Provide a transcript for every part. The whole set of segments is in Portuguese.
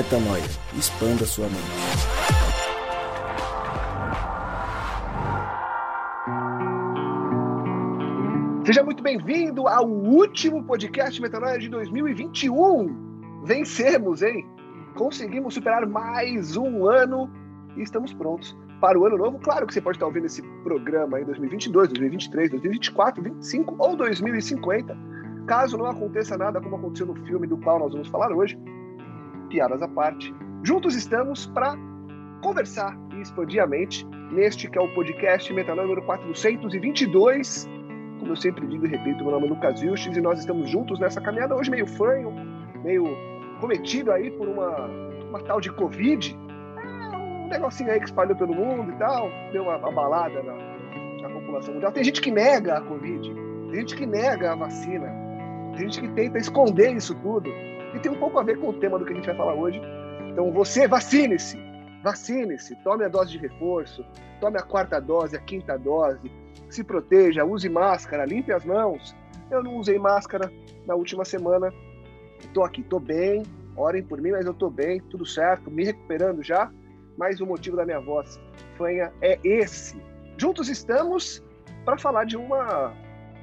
Metanoia. Expanda sua mente. Seja muito bem-vindo ao último podcast Metanoia de 2021. Vencemos, hein? Conseguimos superar mais um ano e estamos prontos para o ano novo. Claro que você pode estar ouvindo esse programa em 2022, 2023, 2024, 2025 ou 2050. Caso não aconteça nada como aconteceu no filme do qual nós vamos falar hoje, piadas à parte, juntos estamos para conversar e expandir a mente neste que é o podcast Metanoia número 422. Como eu sempre digo e repito, meu nome é Lucas Vilches e nós estamos juntos nessa caminhada hoje meio fanho, meio cometido aí por uma, uma tal de Covid, negocinho aí que espalhou pelo mundo e tal, deu uma, uma balada na, na, população mundial. Tem gente que nega a Covid, tem gente que nega a vacina, tem gente que tenta esconder isso tudo. E tem um pouco a ver com o tema do que a gente vai falar hoje. Então, você vacine-se, vacine-se, tome a dose de reforço, tome a quarta dose, a quinta dose, se proteja, use máscara, limpe as mãos. Eu não usei máscara na última semana, estou aqui, estou bem, orem por mim, mas eu estou bem, tudo certo, me recuperando já. Mas o motivo da minha voz fanha é esse. Juntos estamos para falar de uma,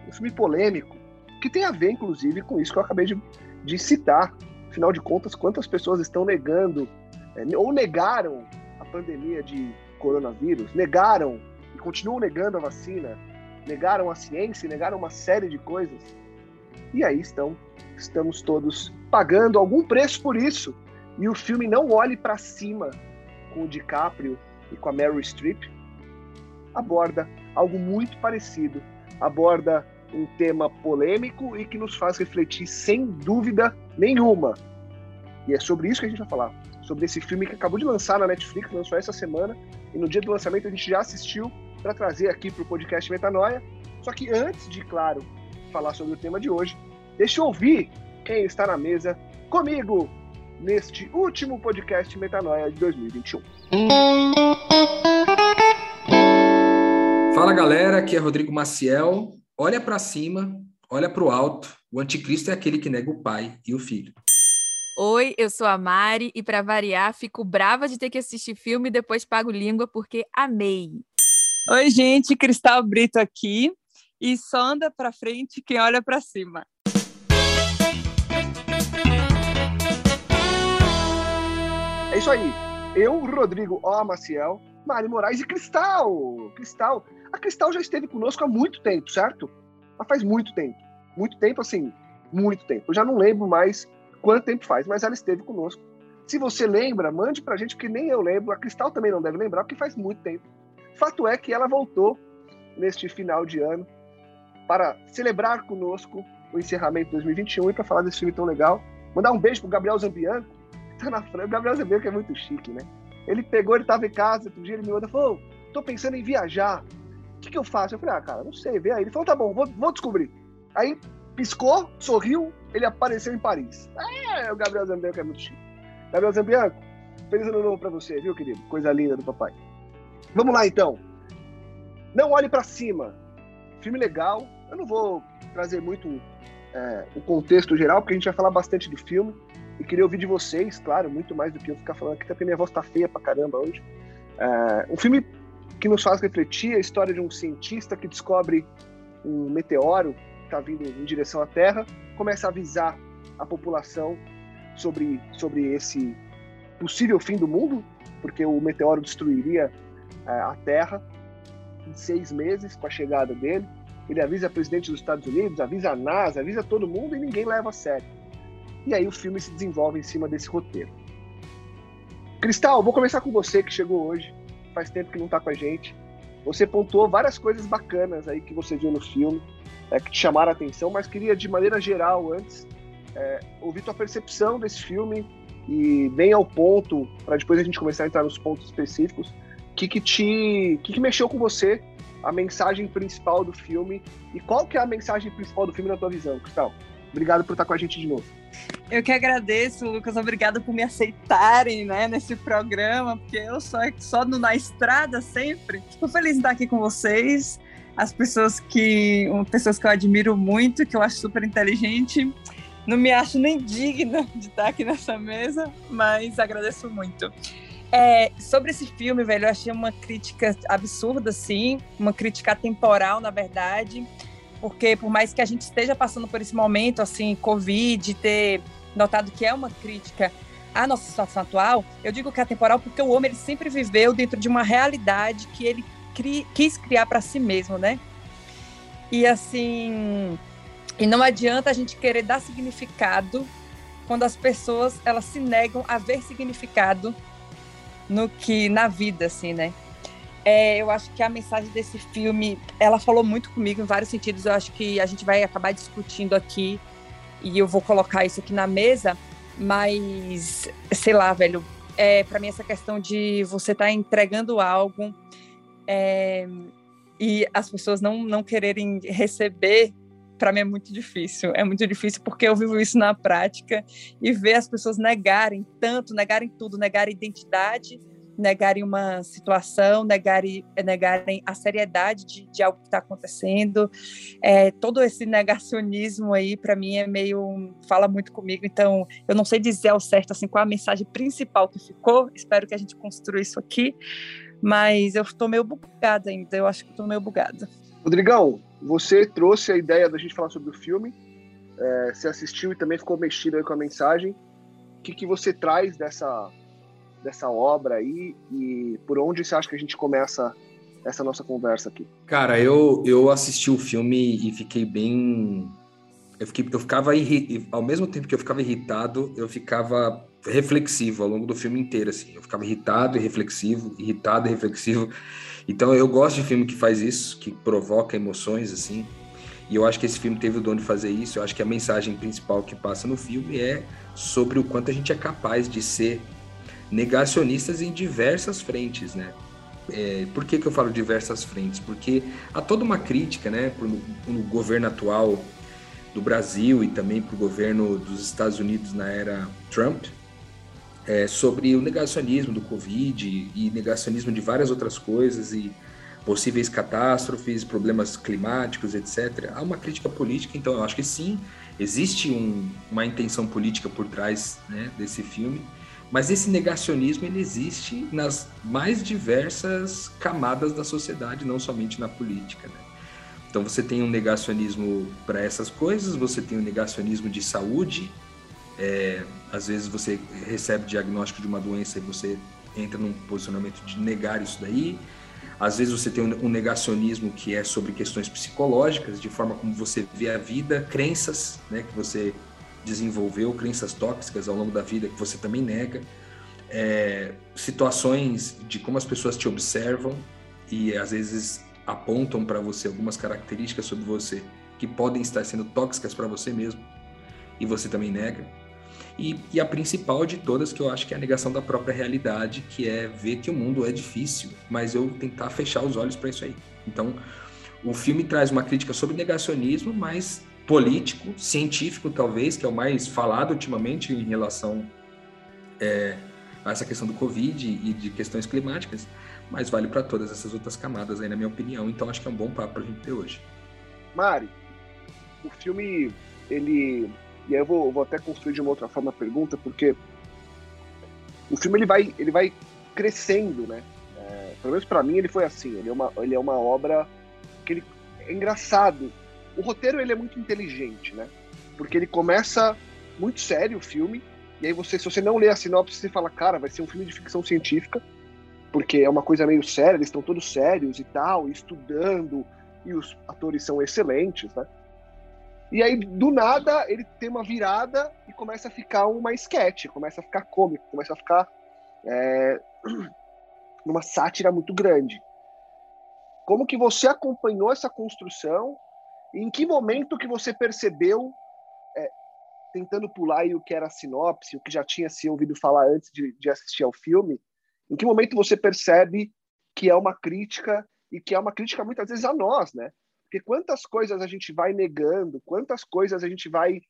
um filme polêmico, que tem a ver, inclusive, com isso que eu acabei de, de citar. Afinal de contas, quantas pessoas estão negando, é, ou negaram a pandemia de coronavírus, negaram e continuam negando a vacina, negaram a ciência, negaram uma série de coisas. E aí estão, estamos todos pagando algum preço por isso. E o filme não olhe para cima com o DiCaprio e com a Meryl Streep, aborda algo muito parecido. Aborda um tema polêmico e que nos faz refletir sem dúvida nenhuma. E é sobre isso que a gente vai falar. Sobre esse filme que acabou de lançar na Netflix, lançou essa semana, e no dia do lançamento a gente já assistiu para trazer aqui para o podcast Metanoia. Só que antes de, claro, falar sobre o tema de hoje, deixa eu ouvir quem está na mesa comigo, neste último podcast Metanoia de 2021. Fala galera, aqui é Rodrigo Maciel. Olha para cima, olha para o alto. O anticristo é aquele que nega o pai e o filho. Oi, eu sou a Mari e para variar, fico brava de ter que assistir filme e depois pago língua porque amei. Oi, gente, Cristal Brito aqui. E só anda para frente quem olha para cima. É isso aí. Eu, Rodrigo O. Maciel, Mari Moraes e Cristal. Cristal. A Cristal já esteve conosco há muito tempo, certo? Mas faz muito tempo. Muito tempo, assim, muito tempo. Eu já não lembro mais quanto tempo faz, mas ela esteve conosco. Se você lembra, mande pra gente, porque nem eu lembro. A Cristal também não deve lembrar, porque faz muito tempo. Fato é que ela voltou neste final de ano para celebrar conosco o encerramento de 2021 e para falar desse filme tão legal. Mandar um beijo pro Gabriel Zambianco, tá na França. O Gabriel que é muito chique, né? Ele pegou, ele tava em casa, outro dia ele me mandou, falou, tô pensando em viajar. O que, que eu faço? Eu falei, ah, cara, não sei, vê aí. Ele falou, tá bom, vou, vou descobrir. Aí piscou, sorriu, ele apareceu em Paris. É, o Gabriel Zambianco é muito chique. Gabriel Zambianco, feliz ano novo pra você, viu, querido? Coisa linda do papai. Vamos lá, então. Não olhe para cima. Filme legal. Eu não vou trazer muito é, o contexto geral, porque a gente vai falar bastante do filme. E queria ouvir de vocês, claro, muito mais do que eu ficar falando aqui, até porque minha voz tá feia pra caramba hoje. É, um filme que nos faz refletir a história de um cientista que descobre um meteoro que está vindo em direção à Terra, começa a avisar a população sobre, sobre esse possível fim do mundo, porque o meteoro destruiria é, a Terra em seis meses com a chegada dele. Ele avisa o presidente dos Estados Unidos, avisa a NASA, avisa todo mundo e ninguém leva a sério. E aí o filme se desenvolve em cima desse roteiro. Cristal, vou começar com você que chegou hoje. Faz tempo que não está com a gente. Você pontuou várias coisas bacanas aí que você viu no filme, é, que te chamaram a atenção, mas queria, de maneira geral, antes, é, ouvir tua percepção desse filme e bem ao ponto, para depois a gente começar a entrar nos pontos específicos. O que, que te. que, que mexeu com você? A mensagem principal do filme. E qual que é a mensagem principal do filme na tua visão, Cristal? Obrigado por estar com a gente de novo. Eu que agradeço, Lucas. Obrigada por me aceitarem né, nesse programa, porque eu só, só no, na estrada sempre. Estou feliz de estar aqui com vocês, as pessoas que, pessoas que eu admiro muito, que eu acho super inteligente. não me acho nem digna de estar aqui nessa mesa, mas agradeço muito. É, sobre esse filme, velho, eu achei uma crítica absurda, sim, uma crítica temporal, na verdade, porque por mais que a gente esteja passando por esse momento, assim, Covid, ter notado que é uma crítica à nossa situação atual, eu digo que é temporal porque o homem ele sempre viveu dentro de uma realidade que ele cri, quis criar para si mesmo, né? E assim, e não adianta a gente querer dar significado quando as pessoas elas se negam a ver significado no que na vida, assim, né? É, eu acho que a mensagem desse filme, ela falou muito comigo em vários sentidos. Eu acho que a gente vai acabar discutindo aqui e eu vou colocar isso aqui na mesa. Mas, sei lá, velho, é, para mim essa questão de você estar tá entregando algo é, e as pessoas não, não quererem receber para mim é muito difícil. É muito difícil porque eu vivo isso na prática e ver as pessoas negarem tanto, negarem tudo, negarem identidade, negarem uma situação, negarem, negarem a seriedade de, de algo que está acontecendo. É, todo esse negacionismo aí, para mim, é meio. fala muito comigo. Então, eu não sei dizer ao certo assim, qual a mensagem principal que ficou. Espero que a gente construa isso aqui. Mas eu estou meio bugada ainda. Eu acho que estou meio bugada. Rodrigão, você trouxe a ideia da gente falar sobre o filme, é, você assistiu e também ficou mexido com a mensagem. O que, que você traz dessa, dessa obra aí e por onde você acha que a gente começa essa nossa conversa aqui? Cara, eu, eu assisti o filme e fiquei bem. Eu, fiquei, eu ficava. Irri... Ao mesmo tempo que eu ficava irritado, eu ficava reflexivo ao longo do filme inteiro. Assim. Eu ficava irritado e reflexivo, irritado e reflexivo. Então eu gosto de filme que faz isso, que provoca emoções assim. E eu acho que esse filme teve o dom de fazer isso. Eu acho que a mensagem principal que passa no filme é sobre o quanto a gente é capaz de ser negacionistas em diversas frentes, né? É, por que, que eu falo diversas frentes? Porque há toda uma crítica, né, no governo atual do Brasil e também para o governo dos Estados Unidos na era Trump, é, sobre o negacionismo do Covid e negacionismo de várias outras coisas e possíveis catástrofes, problemas climáticos, etc. Há uma crítica política, então eu acho que sim, existe um, uma intenção política por trás né, desse filme, mas esse negacionismo ele existe nas mais diversas camadas da sociedade, não somente na política. Né? Então você tem um negacionismo para essas coisas, você tem um negacionismo de saúde, é, às vezes você recebe diagnóstico de uma doença e você entra num posicionamento de negar isso daí. Às vezes você tem um negacionismo que é sobre questões psicológicas, de forma como você vê a vida, crenças né, que você desenvolveu, crenças tóxicas ao longo da vida que você também nega, é, situações de como as pessoas te observam e às vezes apontam para você algumas características sobre você que podem estar sendo tóxicas para você mesmo e você também nega. E, e, a principal de todas, que eu acho que é a negação da própria realidade, que é ver que o mundo é difícil, mas eu tentar fechar os olhos para isso aí. Então, o filme traz uma crítica sobre negacionismo, mas político, científico talvez, que é o mais falado ultimamente em relação é, a essa questão do Covid e de questões climáticas, mas vale para todas essas outras camadas aí, na minha opinião. Então, acho que é um bom papo para a gente ter hoje. Mari, o filme, ele e aí eu vou, vou até construir de uma outra forma a pergunta, porque o filme ele vai, ele vai crescendo, né? É, pelo menos para mim ele foi assim. Ele é uma, ele é uma obra que ele é engraçado. O roteiro ele é muito inteligente, né? Porque ele começa muito sério o filme e aí você, se você não lê a sinopse, você fala, cara, vai ser um filme de ficção científica, porque é uma coisa meio séria, eles estão todos sérios e tal, estudando e os atores são excelentes, né? E aí, do nada, ele tem uma virada e começa a ficar uma sketch, começa a ficar cômico, começa a ficar é, uma sátira muito grande. Como que você acompanhou essa construção? Em que momento que você percebeu, é, tentando pular aí o que era a sinopse, o que já tinha se ouvido falar antes de, de assistir ao filme, em que momento você percebe que é uma crítica e que é uma crítica muitas vezes a nós, né? Porque quantas coisas a gente vai negando, quantas coisas a gente vai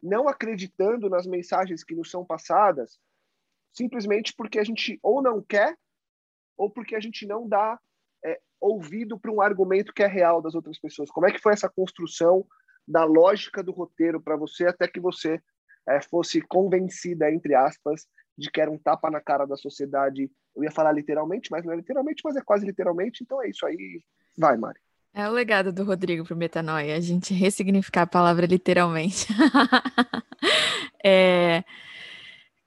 não acreditando nas mensagens que nos são passadas, simplesmente porque a gente ou não quer, ou porque a gente não dá ouvido para um argumento que é real das outras pessoas. Como é que foi essa construção da lógica do roteiro para você até que você é, fosse convencida, entre aspas, de que era um tapa na cara da sociedade. Eu ia falar literalmente, mas não é literalmente, mas é quase literalmente. Então é isso aí. Vai, Mari. É o legado do Rodrigo para o Metanoia, a gente ressignificar a palavra literalmente. é,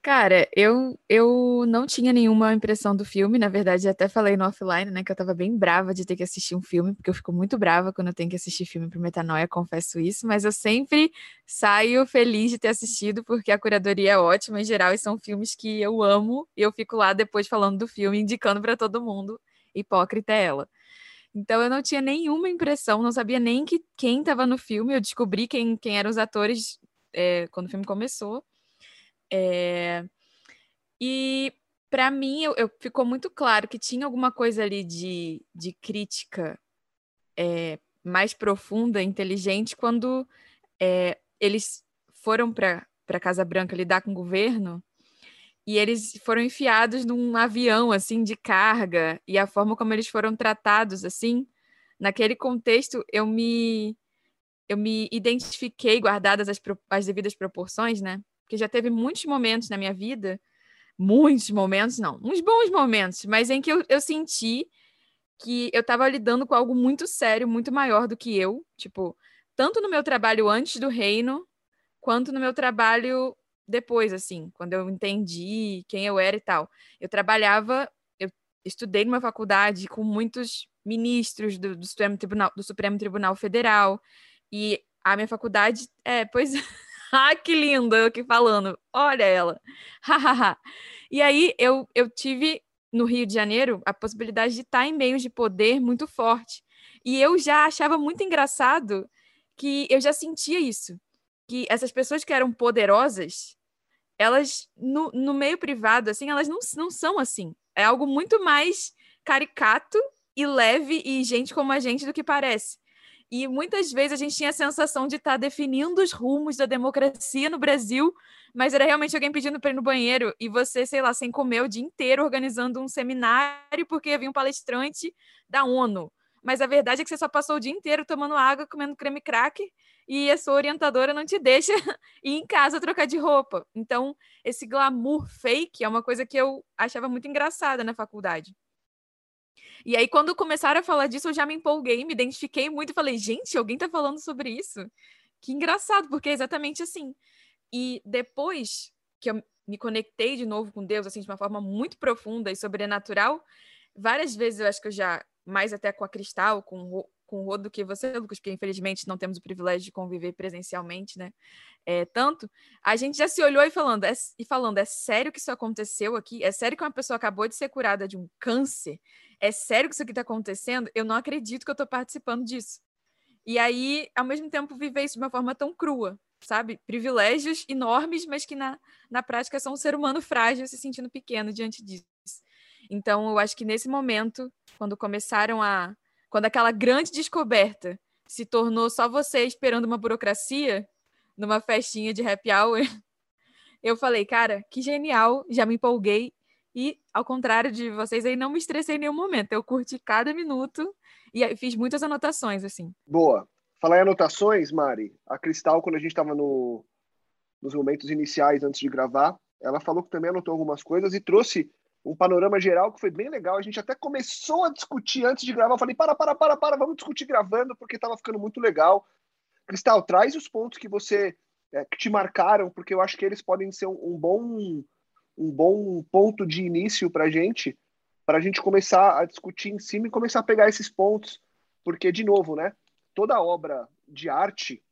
Cara, eu, eu não tinha nenhuma impressão do filme, na verdade, até falei no offline, né, que eu tava bem brava de ter que assistir um filme, porque eu fico muito brava quando eu tenho que assistir filme pro Metanoia, confesso isso, mas eu sempre saio feliz de ter assistido, porque a curadoria é ótima em geral, e são filmes que eu amo, e eu fico lá depois falando do filme, indicando para todo mundo, hipócrita é ela. Então eu não tinha nenhuma impressão, não sabia nem que quem estava no filme, eu descobri quem, quem eram os atores é, quando o filme começou. É... E para mim eu, eu, ficou muito claro que tinha alguma coisa ali de, de crítica é, mais profunda, inteligente, quando é, eles foram para a Casa Branca lidar com o governo e eles foram enfiados num avião assim de carga e a forma como eles foram tratados assim naquele contexto eu me eu me identifiquei guardadas as, as devidas proporções né porque já teve muitos momentos na minha vida, muitos momentos, não, uns bons momentos, mas em que eu, eu senti que eu estava lidando com algo muito sério, muito maior do que eu, tipo, tanto no meu trabalho antes do reino, quanto no meu trabalho depois, assim, quando eu entendi quem eu era e tal. Eu trabalhava, eu estudei numa faculdade com muitos ministros do, do Supremo Tribunal, do Supremo Tribunal Federal, e a minha faculdade, é, pois ah, que lindo, eu aqui falando. Olha ela. e aí eu, eu tive no Rio de Janeiro a possibilidade de estar em meios de poder muito forte. E eu já achava muito engraçado que eu já sentia isso. Que essas pessoas que eram poderosas, elas, no, no meio privado, assim, elas não, não são assim. É algo muito mais caricato e leve e gente como a gente do que parece. E muitas vezes a gente tinha a sensação de estar tá definindo os rumos da democracia no Brasil, mas era realmente alguém pedindo para ir no banheiro e você, sei lá, sem comer o dia inteiro organizando um seminário porque havia um palestrante da ONU. Mas a verdade é que você só passou o dia inteiro tomando água, comendo creme crack e a sua orientadora não te deixa ir em casa trocar de roupa. Então, esse glamour fake é uma coisa que eu achava muito engraçada na faculdade. E aí, quando começaram a falar disso, eu já me empolguei, me identifiquei muito e falei, gente, alguém tá falando sobre isso? Que engraçado, porque é exatamente assim. E depois que eu me conectei de novo com Deus, assim, de uma forma muito profunda e sobrenatural, várias vezes eu acho que eu já, mais até com a Cristal, com, com o Rô do que você, Lucas, porque infelizmente não temos o privilégio de conviver presencialmente, né? É, tanto, a gente já se olhou e falando, é, e falando, é sério que isso aconteceu aqui? É sério que uma pessoa acabou de ser curada de um câncer? é sério que isso aqui está acontecendo? Eu não acredito que eu estou participando disso. E aí, ao mesmo tempo, viver isso de uma forma tão crua, sabe? Privilégios enormes, mas que na, na prática são um ser humano frágil se sentindo pequeno diante disso. Então, eu acho que nesse momento, quando começaram a. Quando aquela grande descoberta se tornou só você esperando uma burocracia numa festinha de happy hour, eu falei, cara, que genial, já me empolguei e, ao contrário de vocês, aí não me estressei em nenhum momento. Eu curti cada minuto e fiz muitas anotações, assim. Boa. Falar em anotações, Mari, a Cristal, quando a gente estava no, nos momentos iniciais antes de gravar, ela falou que também anotou algumas coisas e trouxe um panorama geral que foi bem legal. A gente até começou a discutir antes de gravar. Eu falei, para, para, para, para, vamos discutir gravando, porque estava ficando muito legal. Cristal, traz os pontos que você é, que te marcaram, porque eu acho que eles podem ser um, um bom um bom ponto de início para a gente, para a gente começar a discutir em cima e começar a pegar esses pontos, porque, de novo, né, toda obra de arte,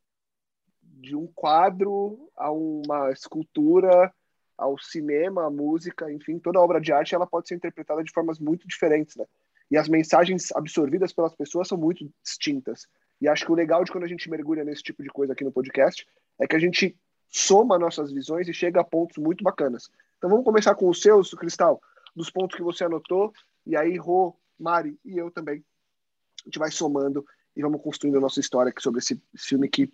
de um quadro a uma escultura, ao cinema, à música, enfim, toda obra de arte ela pode ser interpretada de formas muito diferentes, né? E as mensagens absorvidas pelas pessoas são muito distintas. E acho que o legal de quando a gente mergulha nesse tipo de coisa aqui no podcast é que a gente soma nossas visões e chega a pontos muito bacanas. Então vamos começar com os seus, Cristal, dos pontos que você anotou, e aí Rô, Mari e eu também. A gente vai somando e vamos construindo a nossa história sobre esse filme que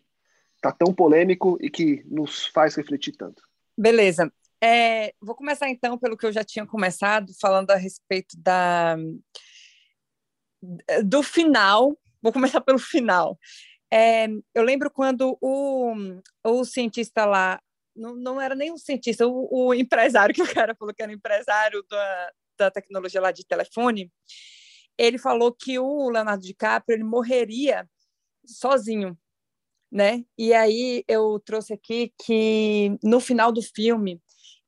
tá tão polêmico e que nos faz refletir tanto. Beleza. É, vou começar então pelo que eu já tinha começado, falando a respeito da do final. Vou começar pelo final. É, eu lembro quando o, o cientista lá, não, não era nem o cientista, o, o empresário, que o cara falou que era empresário da, da tecnologia lá de telefone, ele falou que o Leonardo DiCaprio ele morreria sozinho, né? E aí eu trouxe aqui que no final do filme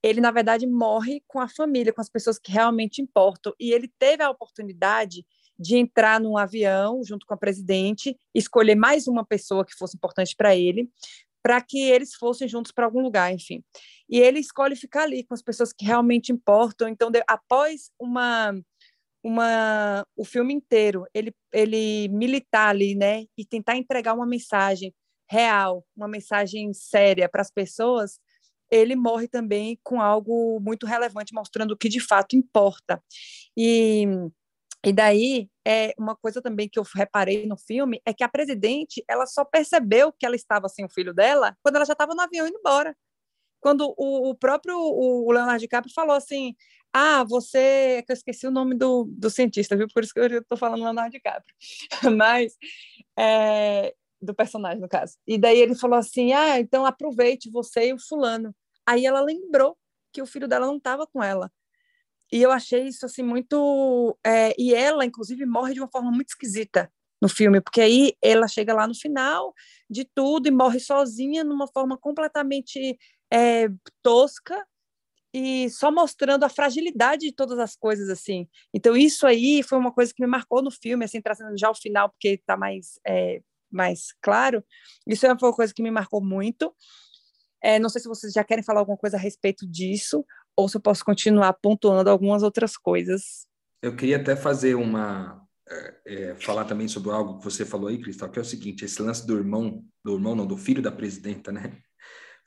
ele na verdade morre com a família, com as pessoas que realmente importam, e ele teve a oportunidade de entrar num avião junto com a presidente, escolher mais uma pessoa que fosse importante para ele, para que eles fossem juntos para algum lugar, enfim. E ele escolhe ficar ali com as pessoas que realmente importam. Então, de, após uma uma o filme inteiro, ele ele militar ali, né, e tentar entregar uma mensagem real, uma mensagem séria para as pessoas, ele morre também com algo muito relevante, mostrando o que de fato importa. E e daí, é, uma coisa também que eu reparei no filme é que a presidente, ela só percebeu que ela estava sem o filho dela quando ela já estava no avião indo embora. Quando o, o próprio o Leonardo DiCaprio falou assim, ah, você... que eu esqueci o nome do, do cientista, viu? Por isso que eu estou falando Leonardo DiCaprio. Mas... É, do personagem, no caso. E daí ele falou assim, ah, então aproveite você e o fulano. Aí ela lembrou que o filho dela não estava com ela. E eu achei isso assim muito. É, e ela, inclusive, morre de uma forma muito esquisita no filme, porque aí ela chega lá no final de tudo e morre sozinha numa forma completamente é, tosca e só mostrando a fragilidade de todas as coisas assim. Então isso aí foi uma coisa que me marcou no filme, assim trazendo já o final porque está mais é, mais claro. Isso foi uma coisa que me marcou muito. É, não sei se vocês já querem falar alguma coisa a respeito disso ou se eu posso continuar pontuando algumas outras coisas. Eu queria até fazer uma. É, é, falar também sobre algo que você falou aí, Cristal, que é o seguinte: esse lance do irmão, do irmão, não, do filho da presidenta, né?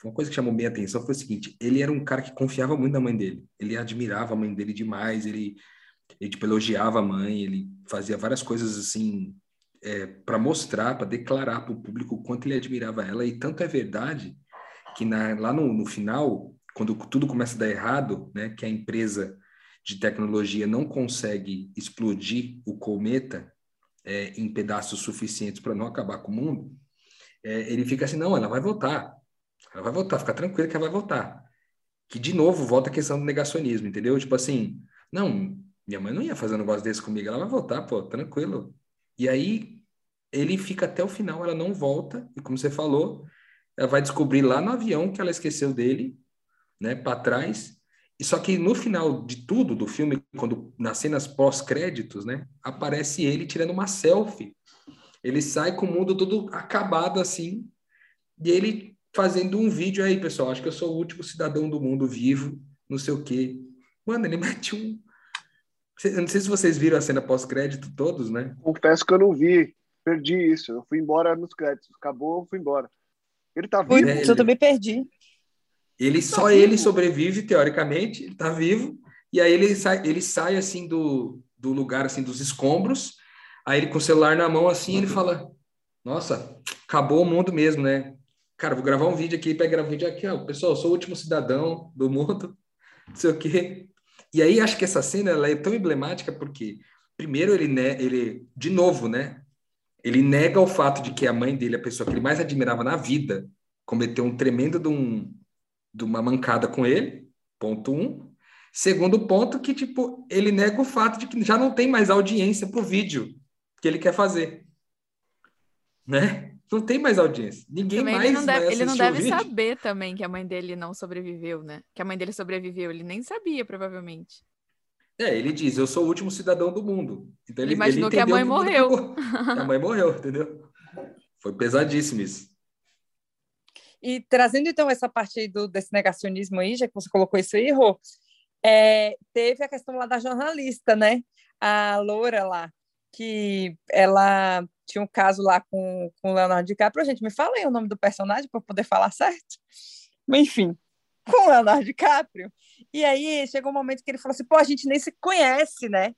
Uma coisa que chamou bem a atenção foi o seguinte: ele era um cara que confiava muito na mãe dele, ele admirava a mãe dele demais, ele, ele tipo, elogiava a mãe, ele fazia várias coisas assim é, para mostrar, para declarar para o público o quanto ele admirava ela, e tanto é verdade que na, lá no, no final quando tudo começa a dar errado, né, que a empresa de tecnologia não consegue explodir o cometa é, em pedaços suficientes para não acabar com o mundo, é, ele fica assim, não, ela vai voltar, ela vai voltar, fica tranquilo que ela vai voltar. Que, de novo, volta a questão do negacionismo, entendeu? Tipo assim, não, minha mãe não ia fazer um negócio desse comigo, ela vai voltar, pô, tranquilo. E aí, ele fica até o final, ela não volta, e como você falou, ela vai descobrir lá no avião que ela esqueceu dele, né, para trás. E só que no final de tudo do filme, quando nas cenas pós-créditos, né, aparece ele tirando uma selfie. Ele sai com o mundo todo acabado assim, e ele fazendo um vídeo aí, pessoal, acho que eu sou o último cidadão do mundo vivo, não sei o quê. Mano, ele mete um eu não sei se vocês viram a cena pós-crédito todos, né? Confesso que eu não vi. Perdi isso. Eu fui embora nos créditos. Acabou, eu fui embora. Ele tá vivo. Ele... Eu também perdi. Ele só tá ele sobrevive teoricamente, ele tá vivo. E aí ele sai, ele sai assim do, do lugar assim dos escombros. Aí ele com o celular na mão assim, ele fala: "Nossa, acabou o mundo mesmo, né? Cara, vou gravar um vídeo aqui, para gravar um vídeo aqui, ó, pessoal, sou o último cidadão do mundo". Não sei o quê. E aí acho que essa cena ela é tão emblemática porque primeiro ele né, ele de novo, né? Ele nega o fato de que a mãe dele, a pessoa que ele mais admirava na vida, cometeu um tremendo de um, de uma mancada com ele, ponto um. Segundo ponto, que tipo, ele nega o fato de que já não tem mais audiência pro vídeo que ele quer fazer. Né? Não tem mais audiência. Ninguém também mais ele não deve, vai Ele não deve saber também que a mãe dele não sobreviveu, né? Que a mãe dele sobreviveu. Ele nem sabia, provavelmente. É, ele diz, eu sou o último cidadão do mundo. Então ele, ele imaginou ele que a mãe que morreu. a mãe morreu, entendeu? Foi pesadíssimo isso. E trazendo então essa parte aí do, desse negacionismo aí, já que você colocou isso aí, Rô, é, teve a questão lá da jornalista, né? A Loura lá, que ela tinha um caso lá com, com o Leonardo DiCaprio. Gente, me fala aí o nome do personagem para poder falar certo. Mas, enfim, com o Leonardo DiCaprio. E aí chegou um momento que ele falou assim: pô, a gente nem se conhece, né?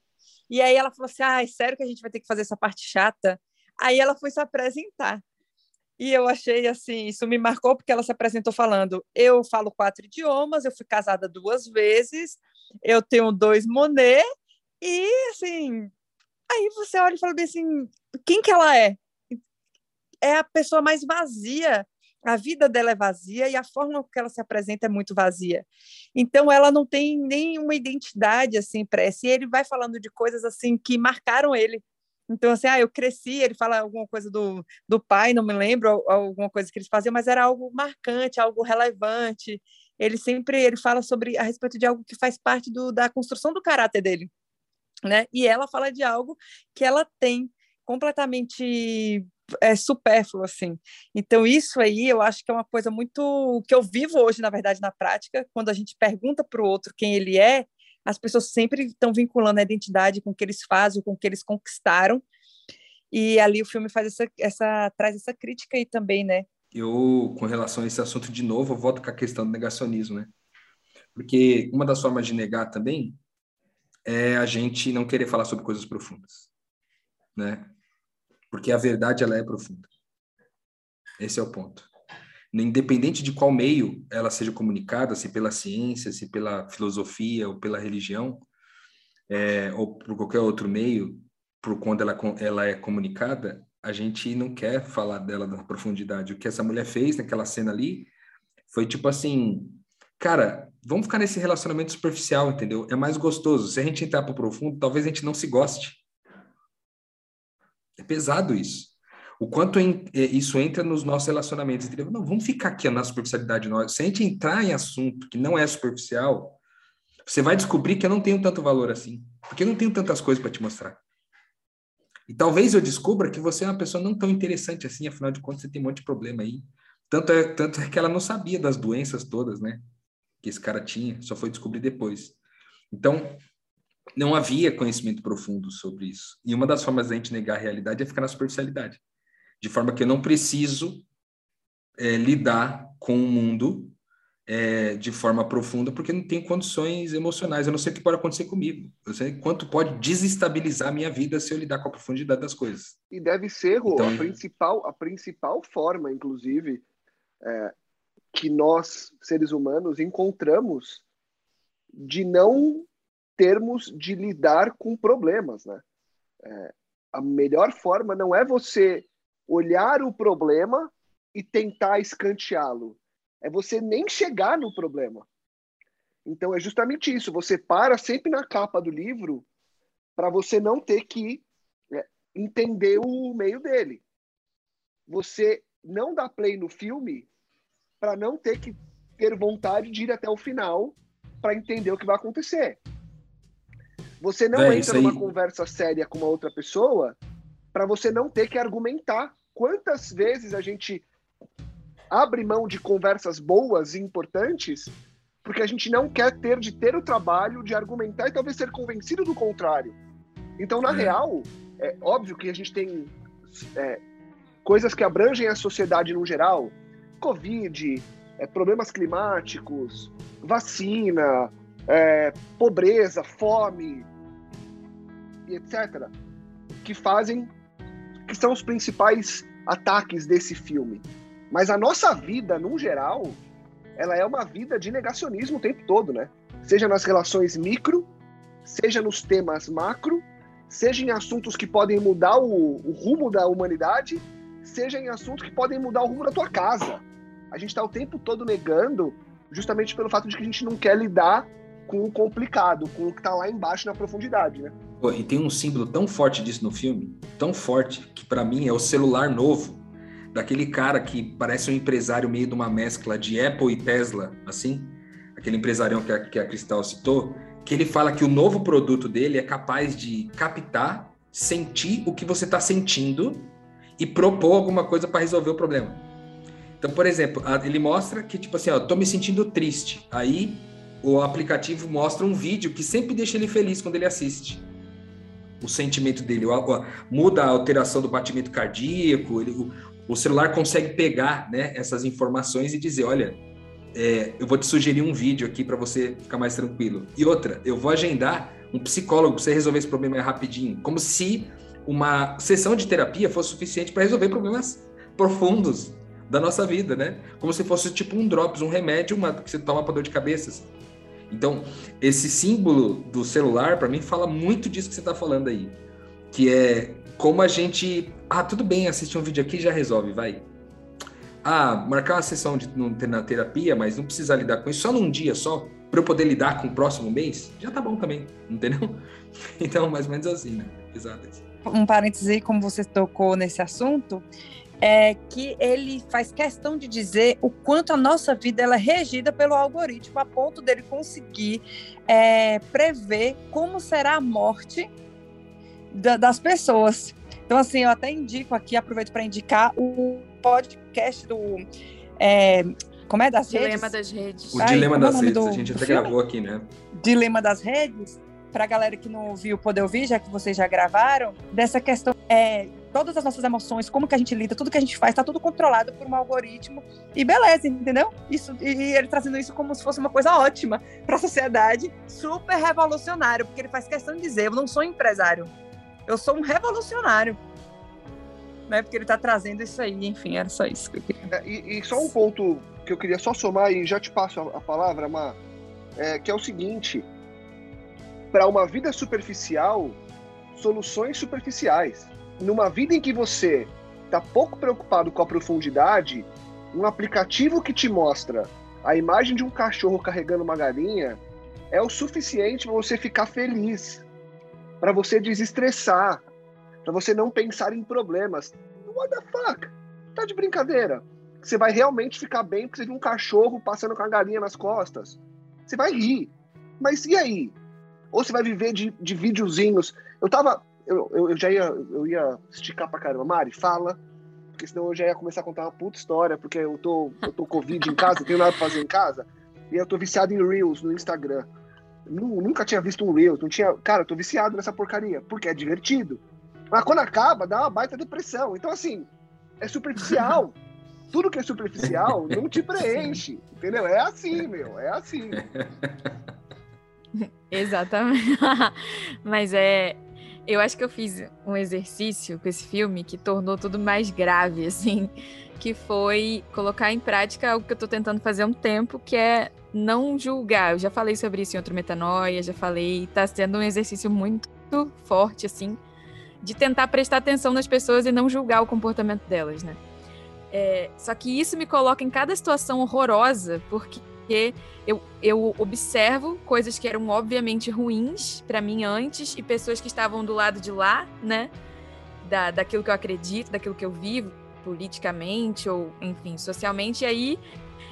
E aí ela falou assim: ah, é sério que a gente vai ter que fazer essa parte chata? Aí ela foi se apresentar. E eu achei assim, isso me marcou porque ela se apresentou falando: eu falo quatro idiomas, eu fui casada duas vezes, eu tenho dois Monet, e assim, aí você olha e fala bem assim, quem que ela é? é a pessoa mais vazia a vida dela é vazia e a forma que ela se apresenta é muito vazia. Então ela não tem nenhuma identidade assim pressa. E ele vai falando de coisas assim que marcaram ele. Então assim, ah, eu cresci, ele fala alguma coisa do, do pai, não me lembro alguma coisa que eles faziam, mas era algo marcante, algo relevante. Ele sempre ele fala sobre a respeito de algo que faz parte do, da construção do caráter dele, né? E ela fala de algo que ela tem completamente é supérfluo, assim. Então, isso aí eu acho que é uma coisa muito que eu vivo hoje, na verdade, na prática, quando a gente pergunta para o outro quem ele é, as pessoas sempre estão vinculando a identidade com o que eles fazem, com o que eles conquistaram. E ali o filme faz essa, essa traz essa crítica aí também, né? Eu, com relação a esse assunto de novo, eu volto com a questão do negacionismo, né? Porque uma das formas de negar também é a gente não querer falar sobre coisas profundas, né? porque a verdade ela é profunda. Esse é o ponto. Independente de qual meio ela seja comunicada, se pela ciência, se pela filosofia ou pela religião, é, ou por qualquer outro meio, por quando ela, ela é comunicada, a gente não quer falar dela na profundidade. O que essa mulher fez naquela cena ali foi tipo assim, cara, vamos ficar nesse relacionamento superficial, entendeu? É mais gostoso. Se a gente entrar pro profundo, talvez a gente não se goste. É pesado isso. O quanto é, isso entra nos nossos relacionamentos. Entendeu? Não, vamos ficar aqui na superficialidade. Nós. Se a gente entrar em assunto que não é superficial, você vai descobrir que eu não tenho tanto valor assim. Porque eu não tenho tantas coisas para te mostrar. E talvez eu descubra que você é uma pessoa não tão interessante assim, afinal de contas você tem um monte de problema aí. Tanto é, tanto é que ela não sabia das doenças todas, né? Que esse cara tinha, só foi descobrir depois. Então, não havia conhecimento profundo sobre isso. E uma das formas da gente negar a realidade é ficar na superficialidade. De forma que eu não preciso é, lidar com o mundo é, de forma profunda, porque não tenho condições emocionais. Eu não sei o que pode acontecer comigo. Eu sei quanto pode desestabilizar a minha vida se eu lidar com a profundidade das coisas. E deve ser, Rô, então, a, principal, a principal forma, inclusive, é, que nós, seres humanos, encontramos de não termos de lidar com problemas, né? É, a melhor forma não é você olhar o problema e tentar escanteá-lo. É você nem chegar no problema. Então é justamente isso. Você para sempre na capa do livro para você não ter que é, entender o meio dele. Você não dá play no filme para não ter que ter vontade de ir até o final para entender o que vai acontecer. Você não Véio, entra numa aí... conversa séria com uma outra pessoa para você não ter que argumentar. Quantas vezes a gente abre mão de conversas boas e importantes porque a gente não quer ter de ter o trabalho de argumentar e talvez ser convencido do contrário. Então, na é. real, é óbvio que a gente tem é, coisas que abrangem a sociedade no geral, Covid, é, problemas climáticos, vacina, é, pobreza, fome, etc., que fazem, que são os principais ataques desse filme. Mas a nossa vida, no geral, ela é uma vida de negacionismo o tempo todo, né? Seja nas relações micro, seja nos temas macro, seja em assuntos que podem mudar o, o rumo da humanidade, seja em assuntos que podem mudar o rumo da tua casa. A gente está o tempo todo negando, justamente pelo fato de que a gente não quer lidar com o complicado, com o que está lá embaixo na profundidade, né? E tem um símbolo tão forte disso no filme, tão forte, que para mim é o celular novo, daquele cara que parece um empresário meio de uma mescla de Apple e Tesla, assim, aquele empresarião que a, que a Cristal citou, que ele fala que o novo produto dele é capaz de captar, sentir o que você está sentindo e propor alguma coisa para resolver o problema. Então, por exemplo, ele mostra que, tipo assim, ó, tô me sentindo triste. Aí o aplicativo mostra um vídeo que sempre deixa ele feliz quando ele assiste o sentimento dele, muda a alteração do batimento cardíaco, ele, o, o, celular consegue pegar né, essas informações e dizer, olha, é, eu vou te sugerir um vídeo aqui para você ficar mais tranquilo. E outra, eu vou agendar um psicólogo para você resolver esse problema rapidinho, como se uma sessão de terapia fosse suficiente para resolver problemas profundos da nossa vida, né? Como se fosse tipo um drops, um remédio, uma que você toma para dor de cabeça. Então, esse símbolo do celular, para mim, fala muito disso que você está falando aí. que é como a gente. Ah, tudo bem, assistir um vídeo aqui já resolve, vai. Ah, marcar uma sessão de, na terapia, mas não precisar lidar com isso só num dia só, para eu poder lidar com o próximo mês, já tá bom também, entendeu? Então, mais ou menos assim, né? Exato. Um parêntese, como você tocou nesse assunto, é que ele faz questão de dizer o quanto a nossa vida ela é regida pelo algoritmo, a ponto dele conseguir é, prever como será a morte da, das pessoas. Então, assim, eu até indico aqui, aproveito para indicar o podcast do. É, como é das Dilema redes? das redes. O Ai, Dilema como é o das Redes, do- a gente até filme? gravou aqui, né? Dilema das Redes, para a galera que não ouviu poder ouvir, já que vocês já gravaram, dessa questão é todas as nossas emoções, como que a gente lida, tudo que a gente faz, tá tudo controlado por um algoritmo e beleza, entendeu? Isso e ele trazendo isso como se fosse uma coisa ótima para a sociedade, super revolucionário, porque ele faz questão de dizer, eu não sou empresário, eu sou um revolucionário. Né? Porque ele tá trazendo isso aí, enfim, era só isso que eu queria. É, e, e só um ponto que eu queria só somar e já te passo a, a palavra, Mar, é, que é o seguinte: para uma vida superficial, soluções superficiais. Numa vida em que você está pouco preocupado com a profundidade, um aplicativo que te mostra a imagem de um cachorro carregando uma galinha é o suficiente para você ficar feliz, para você desestressar, para você não pensar em problemas. What the fuck? Tá de brincadeira? Você vai realmente ficar bem porque você viu um cachorro passando com a galinha nas costas. Você vai rir. Mas e aí? Ou você vai viver de, de videozinhos. Eu tava. Eu, eu, eu já ia, eu ia esticar pra caramba. Mari, fala. Porque senão eu já ia começar a contar uma puta história, porque eu tô, eu tô Covid em casa, não tenho nada pra fazer em casa. E eu tô viciado em Reels no Instagram. Nu- Nunca tinha visto um Reels, não tinha. Cara, eu tô viciado nessa porcaria, porque é divertido. Mas quando acaba, dá uma baita depressão. Então, assim, é superficial. Tudo que é superficial não te preenche. Entendeu? É assim, meu. É assim. Exatamente. Mas é. Eu acho que eu fiz um exercício com esse filme que tornou tudo mais grave, assim. Que foi colocar em prática algo que eu tô tentando fazer há um tempo, que é não julgar. Eu já falei sobre isso em outro Metanoia, já falei. Tá sendo um exercício muito forte, assim, de tentar prestar atenção nas pessoas e não julgar o comportamento delas, né? É, só que isso me coloca em cada situação horrorosa, porque eu, eu observo coisas que eram obviamente ruins para mim antes e pessoas que estavam do lado de lá, né? Da, daquilo que eu acredito, daquilo que eu vivo politicamente ou, enfim, socialmente. E aí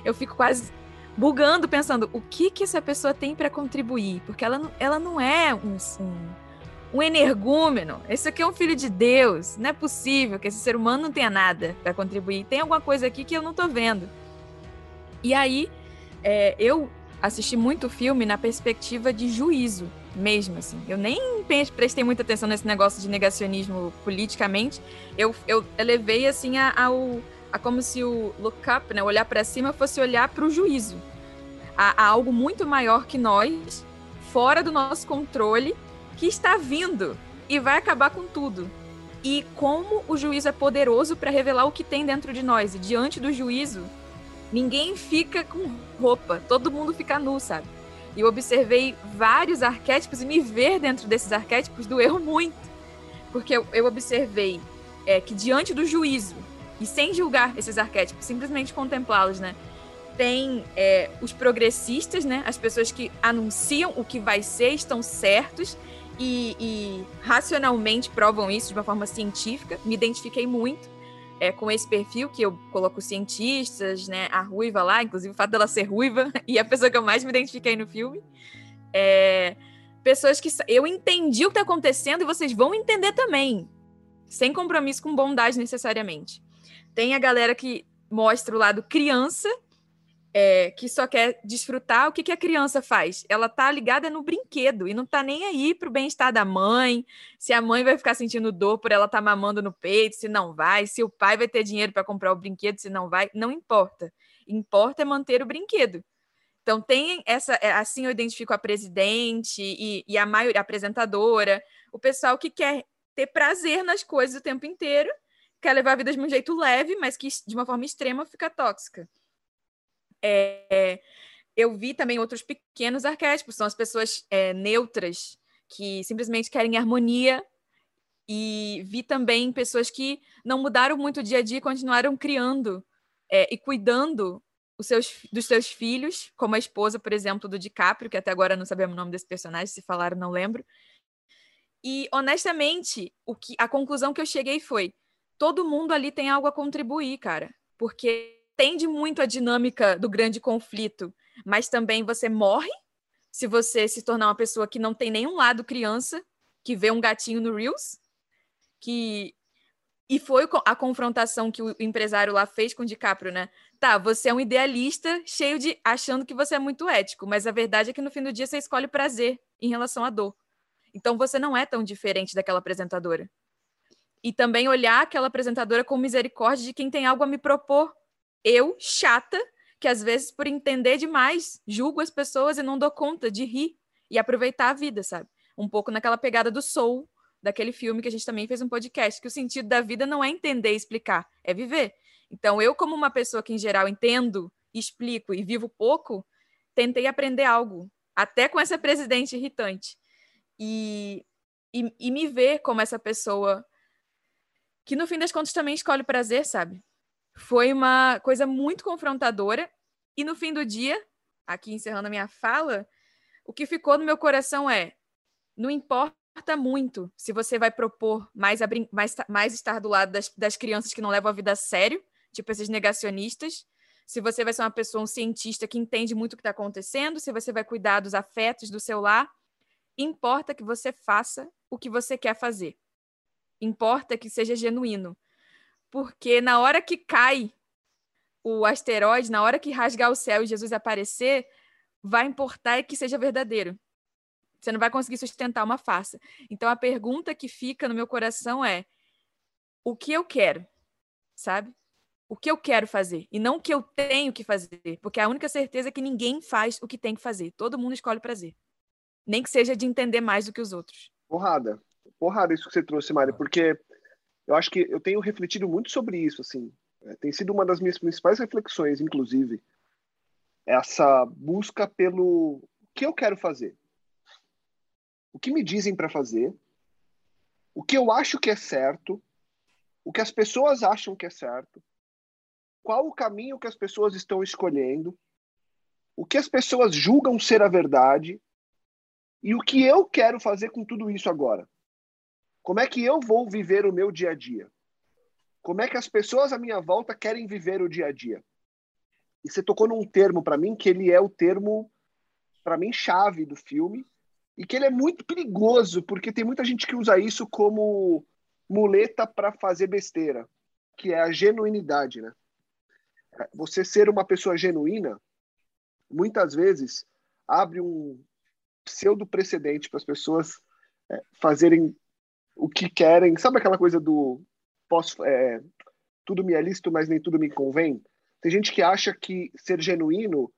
eu fico quase bugando, pensando o que que essa pessoa tem para contribuir, porque ela, ela não é um, um, um energúmeno. Esse aqui é um filho de Deus. Não é possível que esse ser humano não tenha nada para contribuir. Tem alguma coisa aqui que eu não tô vendo. E aí é, eu assisti muito filme na perspectiva de juízo mesmo, assim. Eu nem prestei muita atenção nesse negócio de negacionismo politicamente. Eu, eu elevei, assim, a, ao, a como se o look up, né, olhar para cima, fosse olhar para o juízo. A, a algo muito maior que nós, fora do nosso controle, que está vindo e vai acabar com tudo. E como o juízo é poderoso para revelar o que tem dentro de nós. E diante do juízo, ninguém fica com roupa, todo mundo fica nu, sabe? E eu observei vários arquétipos e me ver dentro desses arquétipos doeu muito. Porque eu, eu observei é, que diante do juízo, e sem julgar esses arquétipos, simplesmente contemplá-los, né? Tem é, os progressistas, né? As pessoas que anunciam o que vai ser, estão certos e, e racionalmente provam isso de uma forma científica. Me identifiquei muito é, com esse perfil, que eu coloco cientistas, né? A ruiva lá, inclusive o fato dela ser ruiva, e a pessoa que eu mais me identifiquei no filme. É, pessoas que eu entendi o que está acontecendo e vocês vão entender também, sem compromisso com bondade necessariamente. Tem a galera que mostra o lado criança, é, que só quer desfrutar. O que, que a criança faz? Ela tá ligada no brinquedo e não tá nem aí pro bem-estar da mãe, se a mãe vai ficar sentindo dor por ela estar tá mamando no peito, se não vai, se o pai vai ter dinheiro para comprar o brinquedo, se não vai, não importa. Importa é manter o brinquedo. Então tem essa, é, assim eu identifico a presidente e, e a maioria, a apresentadora, o pessoal que quer ter prazer nas coisas o tempo inteiro, quer levar a vida de um jeito leve, mas que de uma forma extrema fica tóxica. É, eu vi também outros pequenos arquétipos, são as pessoas é, neutras que simplesmente querem harmonia E vi também pessoas que não mudaram muito o dia a dia continuaram criando é, e cuidando seus, dos seus filhos, como a esposa, por exemplo, do DiCaprio, que até agora não sabemos o nome desse personagem, se falaram, não lembro. E, honestamente, o que, a conclusão que eu cheguei foi: todo mundo ali tem algo a contribuir, cara. Porque tende muito a dinâmica do grande conflito, mas também você morre se você se tornar uma pessoa que não tem nenhum lado criança, que vê um gatinho no Reels, que e foi a confrontação que o empresário lá fez com o DiCaprio, né? Tá, você é um idealista, cheio de achando que você é muito ético, mas a verdade é que no fim do dia você escolhe prazer em relação à dor. Então você não é tão diferente daquela apresentadora. E também olhar aquela apresentadora com misericórdia de quem tem algo a me propor. Eu, chata, que às vezes por entender demais, julgo as pessoas e não dou conta de rir e aproveitar a vida, sabe? Um pouco naquela pegada do soul daquele filme que a gente também fez um podcast, que o sentido da vida não é entender e explicar, é viver. Então, eu, como uma pessoa que em geral entendo, explico e vivo pouco, tentei aprender algo, até com essa presidente irritante. E, e, e me ver como essa pessoa que, no fim das contas, também escolhe prazer, sabe? Foi uma coisa muito confrontadora. E no fim do dia, aqui encerrando a minha fala, o que ficou no meu coração é: não importa muito se você vai propor mais, mais, mais estar do lado das, das crianças que não levam a vida a sério, tipo esses negacionistas, se você vai ser uma pessoa, um cientista que entende muito o que está acontecendo, se você vai cuidar dos afetos do seu lar, importa que você faça o que você quer fazer. Importa que seja genuíno. Porque na hora que cai o asteroide, na hora que rasgar o céu e Jesus aparecer, vai importar é que seja verdadeiro. Você não vai conseguir sustentar uma farsa. Então a pergunta que fica no meu coração é: o que eu quero? Sabe? O que eu quero fazer e não o que eu tenho que fazer, porque a única certeza é que ninguém faz o que tem que fazer. Todo mundo escolhe prazer. Nem que seja de entender mais do que os outros. Porrada. Porrada isso que você trouxe, Mari, porque eu acho que eu tenho refletido muito sobre isso, assim. É, tem sido uma das minhas principais reflexões, inclusive, essa busca pelo que eu quero fazer o que me dizem para fazer, o que eu acho que é certo, o que as pessoas acham que é certo, qual o caminho que as pessoas estão escolhendo, o que as pessoas julgam ser a verdade e o que eu quero fazer com tudo isso agora. Como é que eu vou viver o meu dia a dia? Como é que as pessoas à minha volta querem viver o dia a dia? E você tocou num termo para mim que ele é o termo para mim chave do filme, e que ele é muito perigoso, porque tem muita gente que usa isso como muleta para fazer besteira, que é a genuinidade, né? Você ser uma pessoa genuína, muitas vezes abre um pseudo precedente para as pessoas é, fazerem o que querem. Sabe aquela coisa do posso, é, tudo me é lícito, mas nem tudo me convém? Tem gente que acha que ser genuíno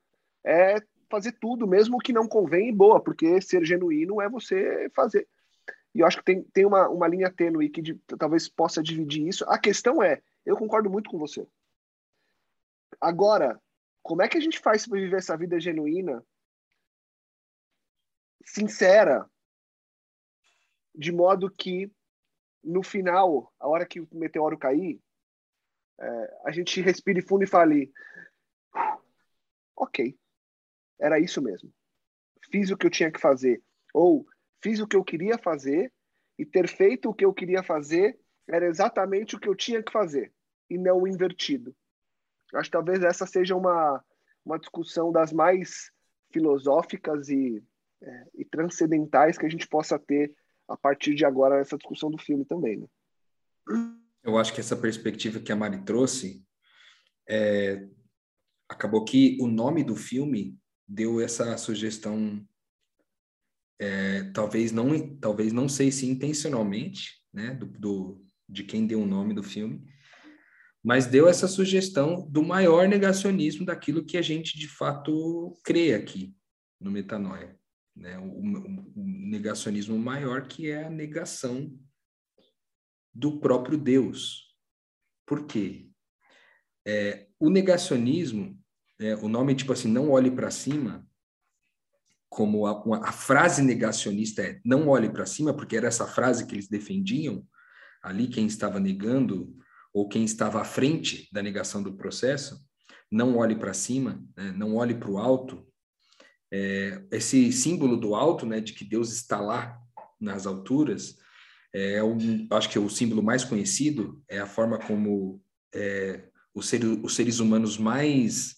é fazer tudo, mesmo que não convém e boa, porque ser genuíno é você fazer. E eu acho que tem, tem uma, uma linha tênue que de, talvez possa dividir isso. A questão é, eu concordo muito com você. Agora, como é que a gente faz para viver essa vida genuína, sincera, de modo que no final, a hora que o meteoro cair, é, a gente respire fundo e fale: ok, era isso mesmo. Fiz o que eu tinha que fazer. Ou fiz o que eu queria fazer e ter feito o que eu queria fazer era exatamente o que eu tinha que fazer e não invertido. Acho que talvez essa seja uma, uma discussão das mais filosóficas e, é, e transcendentais que a gente possa ter a partir de agora nessa discussão do filme também. Né? Eu acho que essa perspectiva que a Mari trouxe é, acabou que o nome do filme deu essa sugestão, é, talvez não, talvez não sei se intencionalmente, né, do, do, de quem deu o nome do filme, mas deu essa sugestão do maior negacionismo daquilo que a gente de fato crê aqui no metanoia, né, o, o, o negacionismo maior que é a negação do próprio Deus. Por quê? É, o negacionismo é, o nome, tipo assim, não olhe para cima, como a, a, frase negacionista é não olhe para cima, porque era essa frase que eles defendiam, ali quem estava negando ou quem estava à frente da negação do processo, não olhe para cima, né? não olhe para o alto. É, esse símbolo do alto, né, de que Deus está lá nas alturas, é um, acho que é o símbolo mais conhecido, é a forma como é, os, seres, os seres humanos mais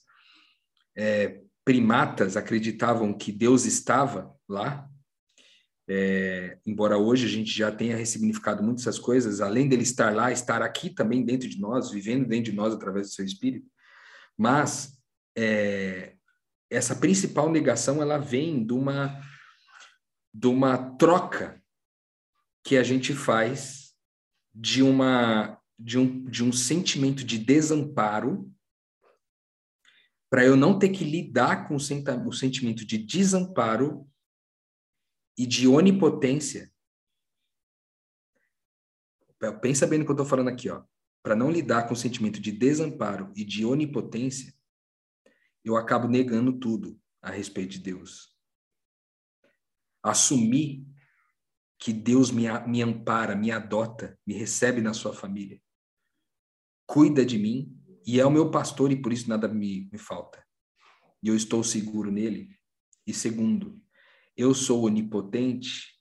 é, primatas acreditavam que Deus estava lá, é, embora hoje a gente já tenha ressignificado muitas essas coisas, além dele estar lá, estar aqui também dentro de nós, vivendo dentro de nós através do seu espírito. Mas é, essa principal negação ela vem de uma de uma troca que a gente faz de uma de um, de um sentimento de desamparo para eu não ter que lidar com o, sentimento de desamparo e de onipotência. Pensa bem no que eu estou falando aqui, ó. Para não lidar com o sentimento de desamparo e de onipotência, eu acabo negando tudo a respeito de Deus. Assumir que Deus me, me ampara, me adota, me recebe na sua família, cuida de mim e é o meu pastor e por isso nada me, me falta. E eu estou seguro nele. E segundo, eu sou onipotente,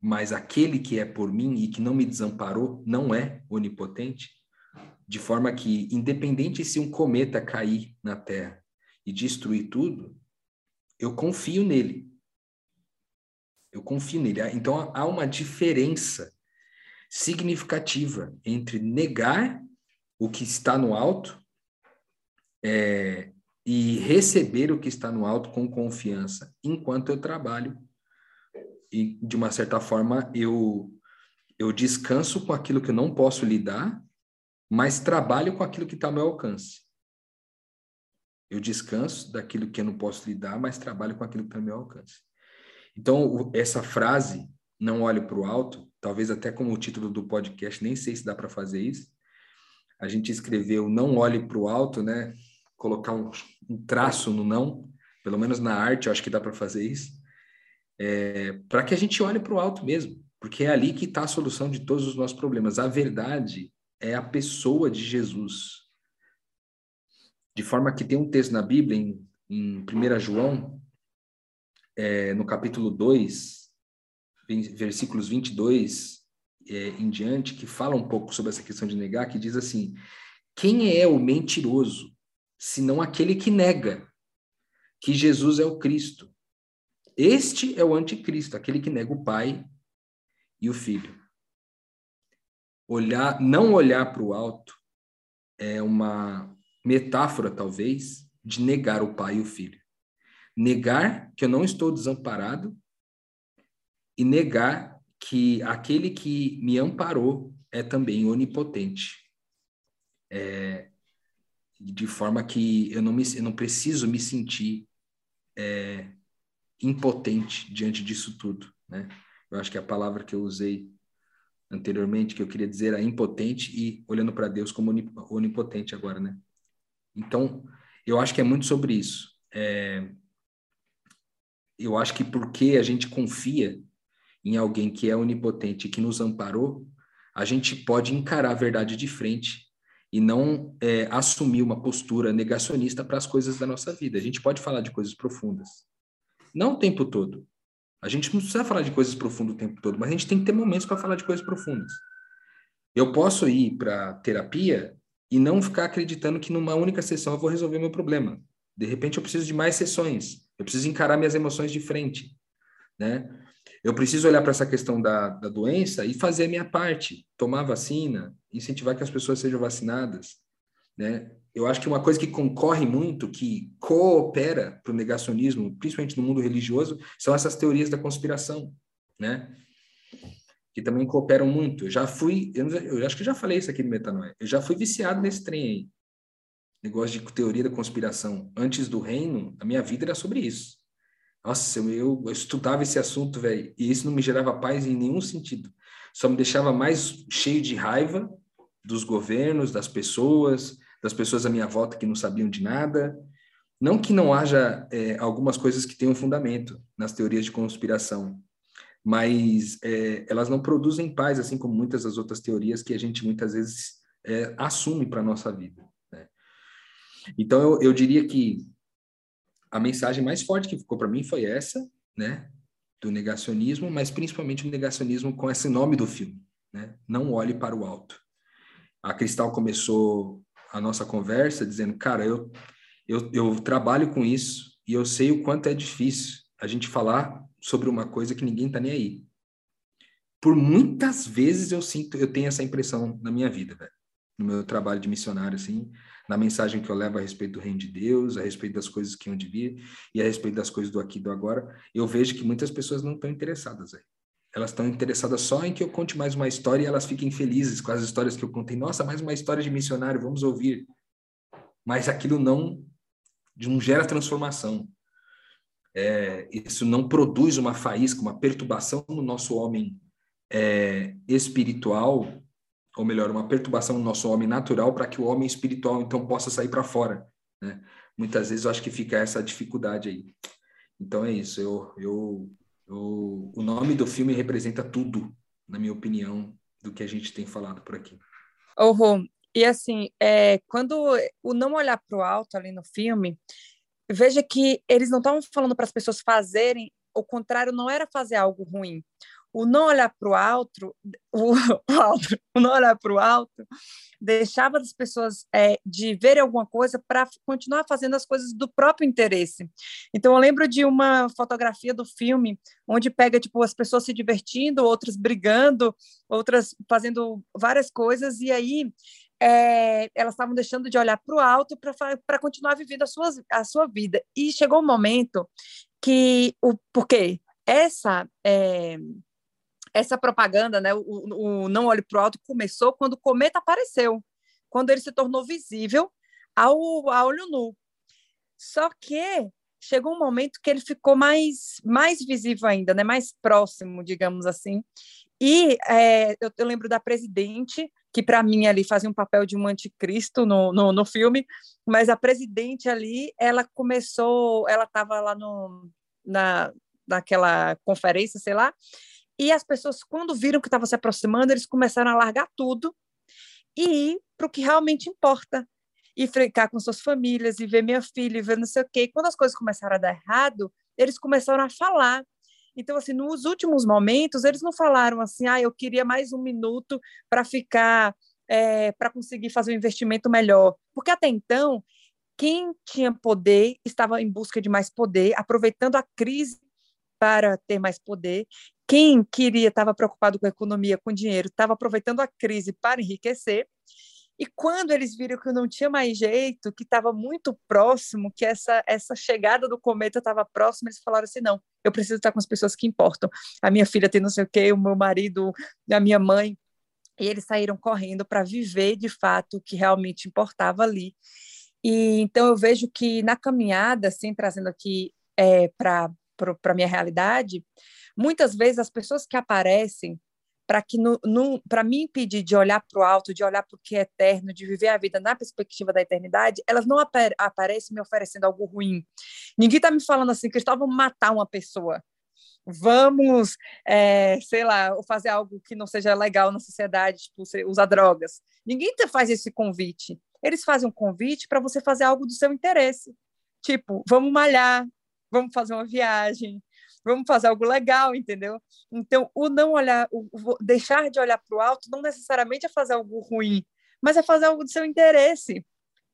mas aquele que é por mim e que não me desamparou não é onipotente, de forma que, independente se um cometa cair na Terra e destruir tudo, eu confio nele. Eu confio nele. Então há uma diferença significativa entre negar o que está no alto é, e receber o que está no alto com confiança enquanto eu trabalho. E, de uma certa forma, eu, eu descanso com aquilo que eu não posso lidar, mas trabalho com aquilo que está ao meu alcance. Eu descanso daquilo que eu não posso lidar, mas trabalho com aquilo que está ao meu alcance. Então, essa frase, não olhe para o alto, talvez até como o título do podcast, nem sei se dá para fazer isso. A gente escreveu não olhe para o alto, né? colocar um, um traço no não, pelo menos na arte, eu acho que dá para fazer isso, é, para que a gente olhe para o alto mesmo, porque é ali que está a solução de todos os nossos problemas. A verdade é a pessoa de Jesus. De forma que tem um texto na Bíblia, em, em 1 João, é, no capítulo 2, versículos 22 é, em diante, que fala um pouco sobre essa questão de negar, que diz assim: Quem é o mentiroso senão aquele que nega que Jesus é o Cristo. Este é o anticristo, aquele que nega o Pai e o Filho. Olhar, não olhar para o alto é uma metáfora, talvez, de negar o Pai e o Filho. Negar que eu não estou desamparado e negar que aquele que me amparou é também onipotente. É, de forma que eu não, me, eu não preciso me sentir é, impotente diante disso tudo, né? Eu acho que a palavra que eu usei anteriormente, que eu queria dizer é impotente e olhando para Deus como onipotente agora, né? Então, eu acho que é muito sobre isso. É, eu acho que porque a gente confia em alguém que é onipotente e que nos amparou, a gente pode encarar a verdade de frente e não é, assumir uma postura negacionista para as coisas da nossa vida. A gente pode falar de coisas profundas. Não o tempo todo. A gente não precisa falar de coisas profundas o tempo todo, mas a gente tem que ter momentos para falar de coisas profundas. Eu posso ir para terapia e não ficar acreditando que numa única sessão eu vou resolver meu problema. De repente eu preciso de mais sessões. Eu preciso encarar minhas emoções de frente, né? Eu preciso olhar para essa questão da, da doença e fazer a minha parte, tomar vacina, incentivar que as pessoas sejam vacinadas, né? Eu acho que uma coisa que concorre muito, que coopera para o negacionismo, principalmente no mundo religioso, são essas teorias da conspiração, né? Que também cooperam muito. Eu já fui, eu, eu acho que já falei isso aqui no Metanoia, eu já fui viciado nesse trem aí. Negócio de teoria da conspiração. Antes do reino, a minha vida era sobre isso. Nossa, eu, eu estudava esse assunto, velho, e isso não me gerava paz em nenhum sentido. Só me deixava mais cheio de raiva dos governos, das pessoas, das pessoas à minha volta que não sabiam de nada. Não que não haja é, algumas coisas que tenham fundamento nas teorias de conspiração, mas é, elas não produzem paz, assim como muitas das outras teorias que a gente muitas vezes é, assume para a nossa vida. Né? Então, eu, eu diria que a mensagem mais forte que ficou para mim foi essa, né? Do negacionismo, mas principalmente o negacionismo com esse nome do filme, né? Não olhe para o alto. A Cristal começou a nossa conversa dizendo, cara, eu, eu, eu trabalho com isso e eu sei o quanto é difícil a gente falar sobre uma coisa que ninguém tá nem aí. Por muitas vezes eu sinto, eu tenho essa impressão na minha vida. No meu trabalho de missionário, assim, na mensagem que eu levo a respeito do reino de Deus, a respeito das coisas que hão de vir e a respeito das coisas do aqui e do agora, eu vejo que muitas pessoas não estão interessadas aí. Elas estão interessadas só em que eu conte mais uma história e elas fiquem felizes com as histórias que eu contei. Nossa, mais uma história de missionário, vamos ouvir. Mas aquilo não, não gera transformação. É, isso não produz uma faísca, uma perturbação no nosso homem é, espiritual ou melhor, uma perturbação no nosso homem natural para que o homem espiritual então possa sair para fora, né? Muitas vezes eu acho que fica essa dificuldade aí. Então é isso. Eu, eu, eu, o nome do filme representa tudo, na minha opinião, do que a gente tem falado por aqui. Rô, e assim, é, quando o não olhar para o alto ali no filme, veja que eles não estavam falando para as pessoas fazerem, o contrário, não era fazer algo ruim o não olhar para o alto, o, alto, o não olhar para o alto, deixava as pessoas é, de ver alguma coisa para continuar fazendo as coisas do próprio interesse. Então eu lembro de uma fotografia do filme onde pega tipo as pessoas se divertindo, outras brigando, outras fazendo várias coisas e aí é, elas estavam deixando de olhar para o alto para continuar vivendo a sua, a sua vida. E chegou um momento que o porque essa é, essa propaganda, né, o, o Não Olhe para o Alto, começou quando o cometa apareceu, quando ele se tornou visível ao, a olho nu. Só que chegou um momento que ele ficou mais, mais visível ainda, né, mais próximo, digamos assim. E é, eu, eu, lembro da presidente, que para mim ali fazia um papel de um anticristo no, no, no filme, mas a presidente ali, ela começou, ela estava lá no, na, naquela conferência, sei lá, e as pessoas, quando viram que estava se aproximando, eles começaram a largar tudo e ir para o que realmente importa. E ficar com suas famílias, e ver minha filha, e ver não sei o quê. E quando as coisas começaram a dar errado, eles começaram a falar. Então, assim, nos últimos momentos, eles não falaram assim, ah, eu queria mais um minuto para ficar, é, para conseguir fazer um investimento melhor. Porque até então, quem tinha poder estava em busca de mais poder, aproveitando a crise para ter mais poder, quem queria, estava preocupado com a economia, com dinheiro, estava aproveitando a crise para enriquecer. E quando eles viram que não tinha mais jeito, que estava muito próximo, que essa, essa chegada do cometa estava próxima, eles falaram assim: não, eu preciso estar com as pessoas que importam. A minha filha tem não sei o quê, o meu marido, a minha mãe. E eles saíram correndo para viver de fato o que realmente importava ali. E então eu vejo que na caminhada, assim, trazendo aqui é, para a minha realidade, Muitas vezes as pessoas que aparecem para que para me impedir de olhar para o alto, de olhar para o que é eterno, de viver a vida na perspectiva da eternidade, elas não apare aparecem me oferecendo algo ruim. Ninguém está me falando assim, Cristóvão, vamos matar uma pessoa. Vamos, é, sei lá, fazer algo que não seja legal na sociedade, tipo, usar drogas. Ninguém faz esse convite. Eles fazem um convite para você fazer algo do seu interesse. Tipo, vamos malhar, vamos fazer uma viagem, vamos fazer algo legal, entendeu? Então, o não olhar, o, deixar de olhar para o alto não necessariamente é fazer algo ruim, mas é fazer algo do seu interesse,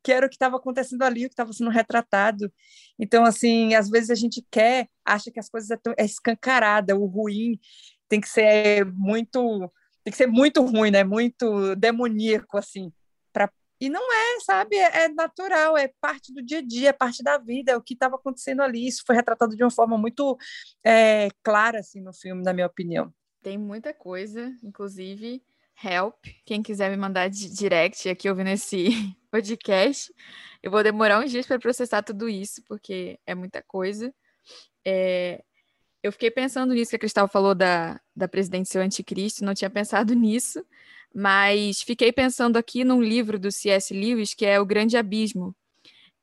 que era o que estava acontecendo ali, o que estava sendo retratado. Então, assim, às vezes a gente quer, acha que as coisas é, é escancarada, o ruim tem que ser muito tem que ser muito ruim, né? Muito demoníaco assim, e não é, sabe? É, é natural, é parte do dia a dia, é parte da vida, é o que estava acontecendo ali. Isso foi retratado de uma forma muito é, clara, assim, no filme, na minha opinião. Tem muita coisa, inclusive help. Quem quiser me mandar direct aqui ouvindo esse podcast, eu vou demorar uns dias para processar tudo isso, porque é muita coisa. É, eu fiquei pensando nisso que a Cristal falou da, da presidente ser anticristo, não tinha pensado nisso. Mas fiquei pensando aqui num livro do C.S. Lewis que é O Grande Abismo.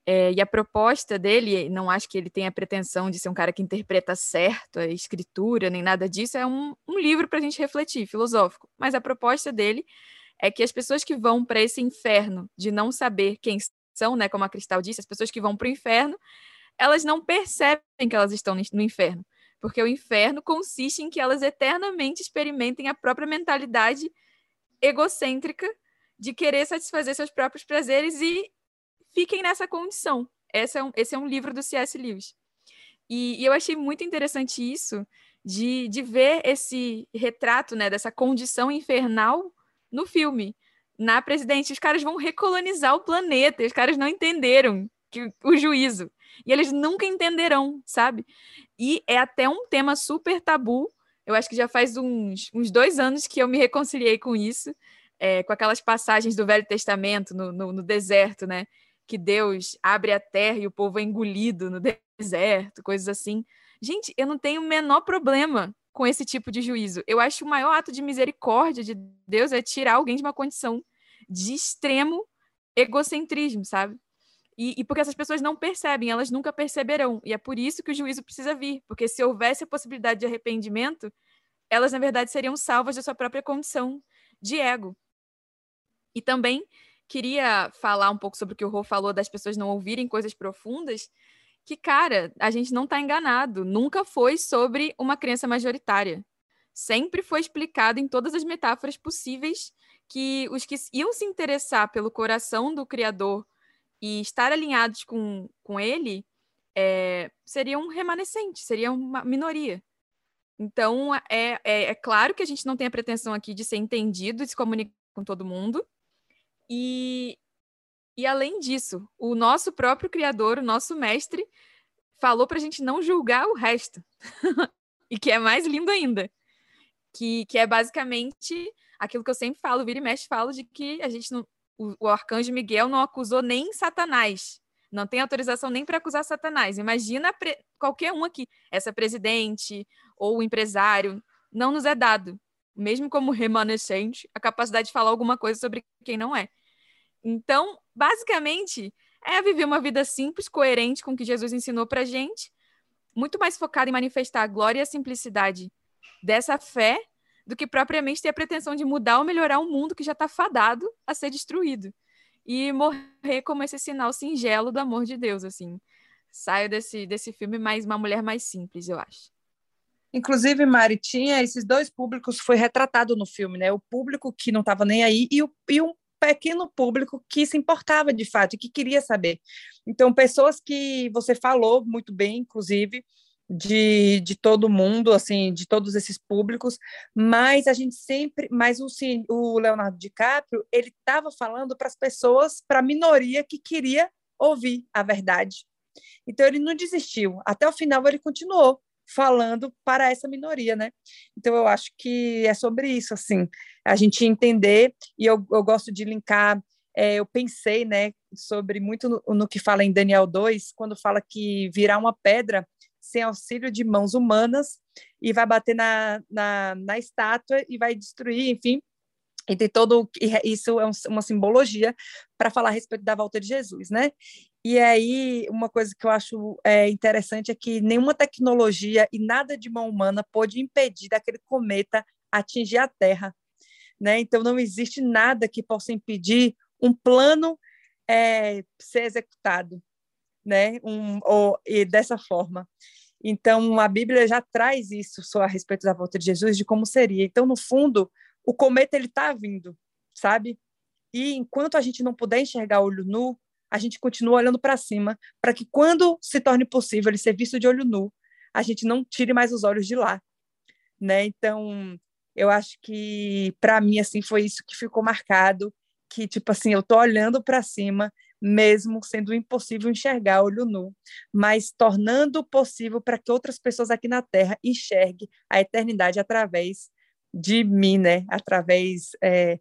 É, e a proposta dele, não acho que ele tenha a pretensão de ser um cara que interpreta certo a escritura, nem nada disso, é um, um livro para a gente refletir, filosófico. Mas a proposta dele é que as pessoas que vão para esse inferno de não saber quem são, né, como a Cristal disse, as pessoas que vão para o inferno, elas não percebem que elas estão no inferno, porque o inferno consiste em que elas eternamente experimentem a própria mentalidade egocêntrica de querer satisfazer seus próprios prazeres e fiquem nessa condição. Esse é um, esse é um livro do C.S. Lewis. E, e, eu achei muito interessante isso, de, de ver esse retrato né, dessa condição infernal no filme. Na presidente, os caras vão recolonizar o planeta, os caras não entenderam que, o juízo. E eles nunca entenderão, sabe? E é até um tema super tabu. Eu acho que já faz uns, uns dois anos que eu me reconciliei com isso, é, com aquelas passagens do Velho Testamento no, no, no deserto, né? que Deus abre a terra e o povo é engolido no deserto, coisas assim. Gente, eu não tenho o menor problema com esse tipo de juízo. Eu acho o maior ato de misericórdia de Deus é tirar alguém de uma condição de extremo egocentrismo, sabe? E, e, porque essas pessoas não percebem, elas nunca perceberão. E é por isso que o juízo precisa vir. Porque se houvesse a possibilidade de arrependimento, elas, na verdade, seriam salvas da sua própria condição de ego. E também queria falar um pouco sobre o que o Rô falou das pessoas não ouvirem coisas profundas, que, cara, a gente não está enganado. Nunca foi sobre uma crença majoritária. Sempre foi explicado em todas as metáforas possíveis que os que iam se interessar pelo coração do Criador e estar alinhados com, com ele é, seriam remanescentes, seriam uma minoria. Então, é, é, é claro que a gente não tem a pretensão aqui de ser entendido, de se comunicar com todo mundo, e, e além disso, o nosso próprio criador, o nosso mestre, falou para a gente não julgar o resto. e que é mais lindo ainda. Que, que é basicamente aquilo que eu sempre falo, vira e mexe, falo de que a gente não. O, o arcanjo Miguel não acusou nem Satanás. Não tem autorização nem para acusar Satanás. Imagina pre, qualquer um aqui, essa presidente ou empresário, não nos é dado mesmo como remanescente, a capacidade de falar alguma coisa sobre quem não é. Então, basicamente, é viver uma vida simples, coerente com o que Jesus ensinou para gente, muito mais focada em manifestar a glória e a simplicidade dessa fé do que propriamente ter a pretensão de mudar ou melhorar um mundo que já está fadado a ser destruído. E morrer como esse sinal singelo do amor de Deus, assim. Saio desse, desse filme mais uma mulher mais simples, eu acho. Inclusive, Mari, tinha esses dois públicos, foi retratado no filme, né? O público que não estava nem aí e, o, e um pequeno público que se importava de fato e que queria saber. Então, pessoas que você falou muito bem, inclusive, de, de todo mundo, assim, de todos esses públicos, mas a gente sempre, mas o, o Leonardo DiCaprio, ele estava falando para as pessoas, para a minoria que queria ouvir a verdade. Então ele não desistiu, até o final ele continuou falando para essa minoria, né? Então eu acho que é sobre isso, assim, a gente entender e eu, eu gosto de linkar. É, eu pensei, né, sobre muito no, no, que fala em Daniel 2, quando fala que virá uma pedra sem auxílio de mãos humanas e vai bater na, na, na estátua e vai destruir, enfim. E tem todo isso é uma simbologia para falar a respeito da volta de Jesus, né? E aí, uma coisa que eu acho é, interessante é que nenhuma tecnologia e nada de mão humana pôde impedir daquele cometa atingir a Terra. Né? Então, não existe nada que possa impedir um plano é, ser executado né? um, ou, e dessa forma. Então, a Bíblia já traz isso a respeito da volta de Jesus, de como seria. Então, no fundo, o cometa ele está vindo, sabe? E enquanto a gente não puder enxergar olho nu, a gente continua olhando para cima, para que quando se torne possível ele ser visto de olho nu, a gente não tire mais os olhos de lá, né? Então, eu acho que para mim assim foi isso que ficou marcado, que tipo assim, eu tô olhando para cima, mesmo sendo impossível enxergar olho nu, mas tornando possível para que outras pessoas aqui na Terra enxerguem a eternidade através de mim, né? Através é,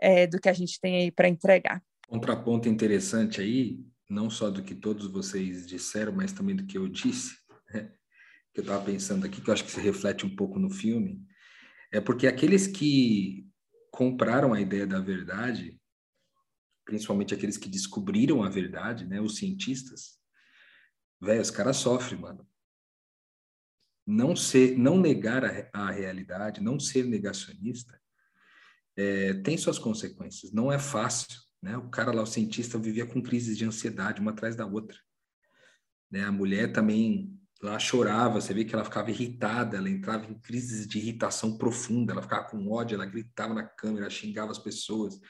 é, do que a gente tem aí para entregar contraponto interessante aí, não só do que todos vocês disseram, mas também do que eu disse, né? que eu estava pensando aqui, que eu acho que se reflete um pouco no filme, é porque aqueles que compraram a ideia da verdade, principalmente aqueles que descobriram a verdade, né, os cientistas, velho, os caras sofrem, mano. Não ser, não negar a, a realidade, não ser negacionista, é, tem suas consequências. Não é fácil, né? O cara lá, o cientista, vivia com crises de ansiedade uma atrás da outra. Né? A mulher também lá chorava, você vê que ela ficava irritada, ela entrava em crises de irritação profunda, ela ficava com ódio, ela gritava na câmera, xingava as pessoas.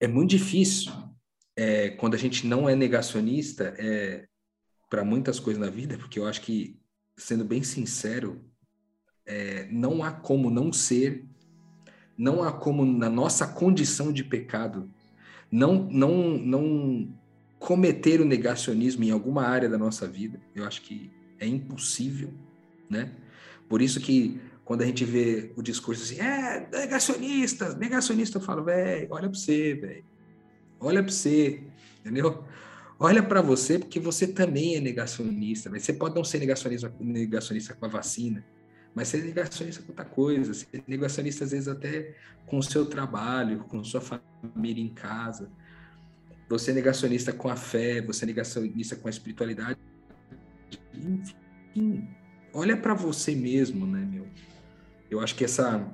É muito difícil é, quando a gente não é negacionista é, para muitas coisas na vida, porque eu acho que, sendo bem sincero, é, não há como não ser, não há como na nossa condição de pecado, não, não, não cometer o negacionismo em alguma área da nossa vida. Eu acho que é impossível, né? Por isso que quando a gente vê o discurso assim, é, negacionistas, negacionista, eu falo, velho, olha para você, velho. Olha para você, entendeu? Olha para você, porque você também é negacionista. Véio. Você pode não ser negacionista, negacionista com a vacina, mas ser negacionista com outra coisa. Ser negacionista, às vezes, até com o seu trabalho, com sua família em casa você é negacionista com a fé, você é negacionista com a espiritualidade. Enfim, olha para você mesmo, né, meu? Eu acho que essa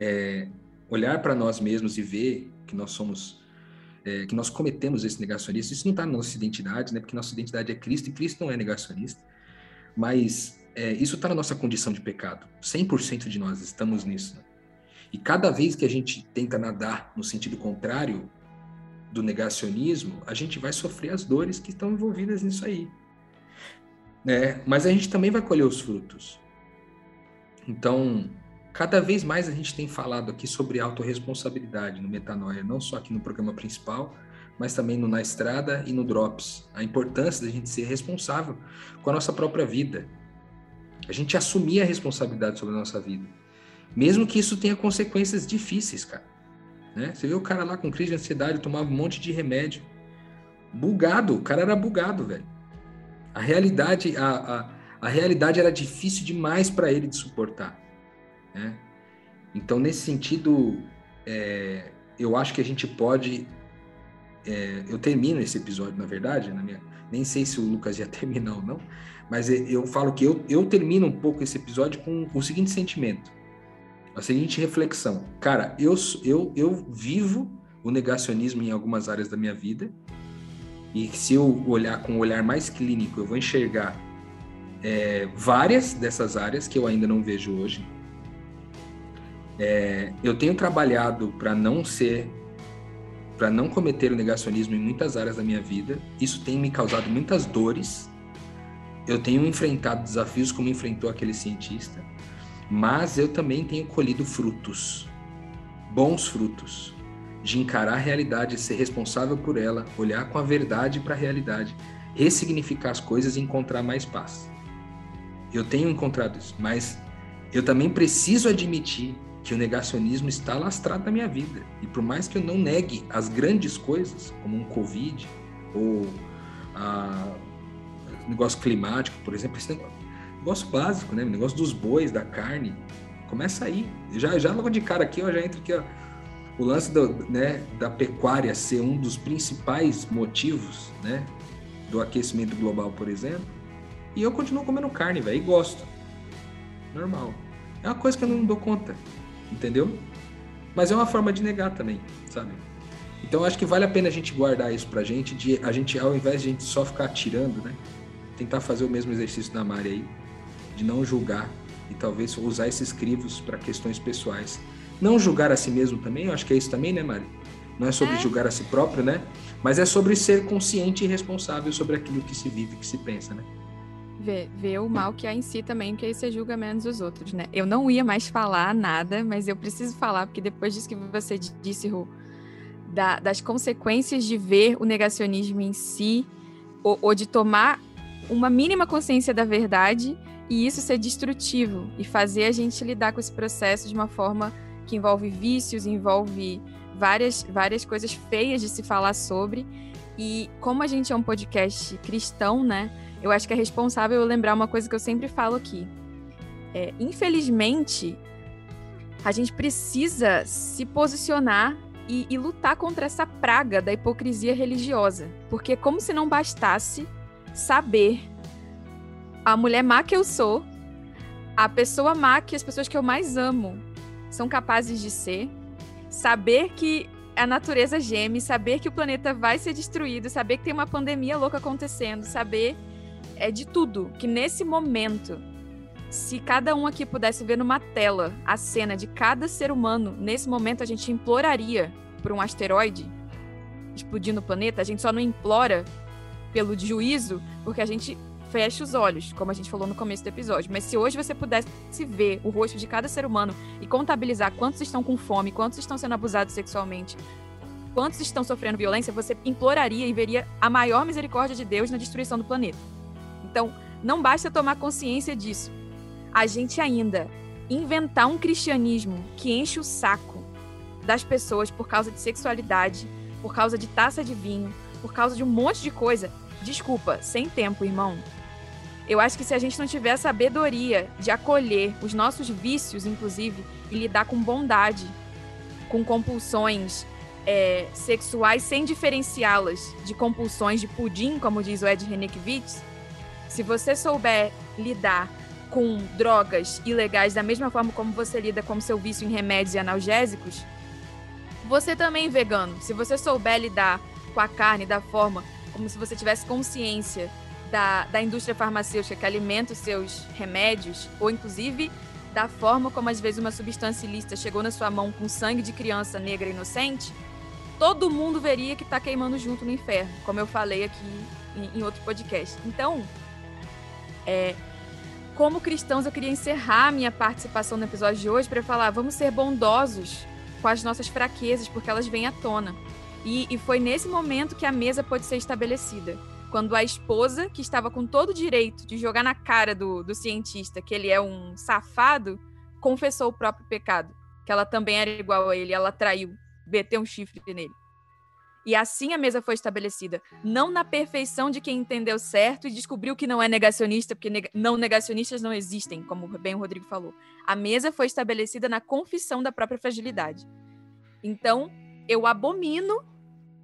é, olhar para nós mesmos e ver que nós somos é, que nós cometemos esse negacionismo, isso não está na nossa identidade, né? Porque nossa identidade é Cristo e Cristo não é negacionista. Mas é, isso está na nossa condição de pecado. 100% de nós estamos nisso. Né? E cada vez que a gente tenta nadar no sentido contrário, do negacionismo, a gente vai sofrer as dores que estão envolvidas nisso aí. Né? Mas a gente também vai colher os frutos. Então, cada vez mais a gente tem falado aqui sobre autorresponsabilidade no Metanoia, não só aqui no programa principal, mas também no Na Estrada e no Drops. A importância da gente ser responsável com a nossa própria vida. A gente assumir a responsabilidade sobre a nossa vida. Mesmo que isso tenha consequências difíceis, cara. Né? Você vê o cara lá com crise de ansiedade, tomava um monte de remédio. Bugado, o cara era bugado, velho. A realidade, a, a, a realidade era difícil demais para ele de suportar. Né? Então, nesse sentido, é, eu acho que a gente pode. É, eu termino esse episódio, na verdade, na minha, nem sei se o Lucas ia terminar ou não, mas eu falo que eu, eu termino um pouco esse episódio com o seguinte sentimento a seguinte reflexão. Cara, eu, eu, eu vivo o negacionismo em algumas áreas da minha vida, e se eu olhar com um olhar mais clínico, eu vou enxergar é, várias dessas áreas que eu ainda não vejo hoje. É, eu tenho trabalhado para não ser, para não cometer o negacionismo em muitas áreas da minha vida. Isso tem me causado muitas dores. Eu tenho enfrentado desafios como enfrentou aquele cientista mas eu também tenho colhido frutos, bons frutos, de encarar a realidade, ser responsável por ela, olhar com a verdade para a realidade, ressignificar as coisas e encontrar mais paz. Eu tenho encontrado isso, mas eu também preciso admitir que o negacionismo está lastrado na minha vida. E por mais que eu não negue as grandes coisas, como um Covid ou a negócio climático, por exemplo, esse negócio, negócio básico, né? O negócio dos bois, da carne. Começa aí. Já, já logo de cara aqui, ó, já entra aqui, ó, o lance do, né, da pecuária ser um dos principais motivos, né? Do aquecimento global, por exemplo. E eu continuo comendo carne, velho, e gosto. Normal. É uma coisa que eu não dou conta, entendeu? Mas é uma forma de negar também, sabe? Então acho que vale a pena a gente guardar isso pra gente, de a gente, ao invés de a gente só ficar atirando, né? Tentar fazer o mesmo exercício da Mari aí de não julgar e talvez usar esses crivos para questões pessoais. Não julgar a si mesmo também, eu acho que é isso também, né, Mari? Não é sobre é. julgar a si próprio, né? Mas é sobre ser consciente e responsável sobre aquilo que se vive, que se pensa, né? Ver, ver o mal que há em si também, que aí você julga menos os outros, né? Eu não ia mais falar nada, mas eu preciso falar, porque depois disso que você disse, Ru, da, das consequências de ver o negacionismo em si, ou, ou de tomar uma mínima consciência da verdade e isso ser destrutivo e fazer a gente lidar com esse processo de uma forma que envolve vícios, envolve várias, várias coisas feias de se falar sobre. E como a gente é um podcast cristão, né? Eu acho que é responsável lembrar uma coisa que eu sempre falo aqui. É, infelizmente, a gente precisa se posicionar e, e lutar contra essa praga da hipocrisia religiosa. Porque, como se não bastasse saber a mulher má que eu sou, a pessoa má que as pessoas que eu mais amo são capazes de ser, saber que a natureza geme, saber que o planeta vai ser destruído, saber que tem uma pandemia louca acontecendo, saber é de tudo, que nesse momento, se cada um aqui pudesse ver numa tela a cena de cada ser humano, nesse momento a gente imploraria por um asteroide explodindo o planeta, a gente só não implora pelo juízo, porque a gente fecha os olhos, como a gente falou no começo do episódio. Mas se hoje você pudesse ver o rosto de cada ser humano e contabilizar quantos estão com fome, quantos estão sendo abusados sexualmente, quantos estão sofrendo violência, você imploraria e veria a maior misericórdia de Deus na destruição do planeta. Então, não basta tomar consciência disso. A gente ainda inventar um cristianismo que enche o saco das pessoas por causa de sexualidade, por causa de taça de vinho, por causa de um monte de coisa. Desculpa, sem tempo, irmão. Eu acho que se a gente não tiver a sabedoria de acolher os nossos vícios, inclusive, e lidar com bondade, com compulsões é, sexuais sem diferenciá-las de compulsões de pudim, como diz o Ed Renekiewicz, se você souber lidar com drogas ilegais da mesma forma como você lida com seu vício em remédios e analgésicos, você também vegano, se você souber lidar com a carne da forma como se você tivesse consciência da, da indústria farmacêutica que alimenta os seus remédios, ou inclusive da forma como às vezes uma substância ilícita chegou na sua mão com sangue de criança negra inocente, todo mundo veria que está queimando junto no inferno, como eu falei aqui em, em outro podcast. Então, é, como cristãos, eu queria encerrar minha participação no episódio de hoje para falar: vamos ser bondosos com as nossas fraquezas, porque elas vêm à tona. E, e foi nesse momento que a mesa pode ser estabelecida quando a esposa, que estava com todo o direito de jogar na cara do, do cientista que ele é um safado, confessou o próprio pecado, que ela também era igual a ele, ela traiu, meteu um chifre nele. E assim a mesa foi estabelecida, não na perfeição de quem entendeu certo e descobriu que não é negacionista, porque neg não negacionistas não existem, como bem o Rodrigo falou. A mesa foi estabelecida na confissão da própria fragilidade. Então, eu abomino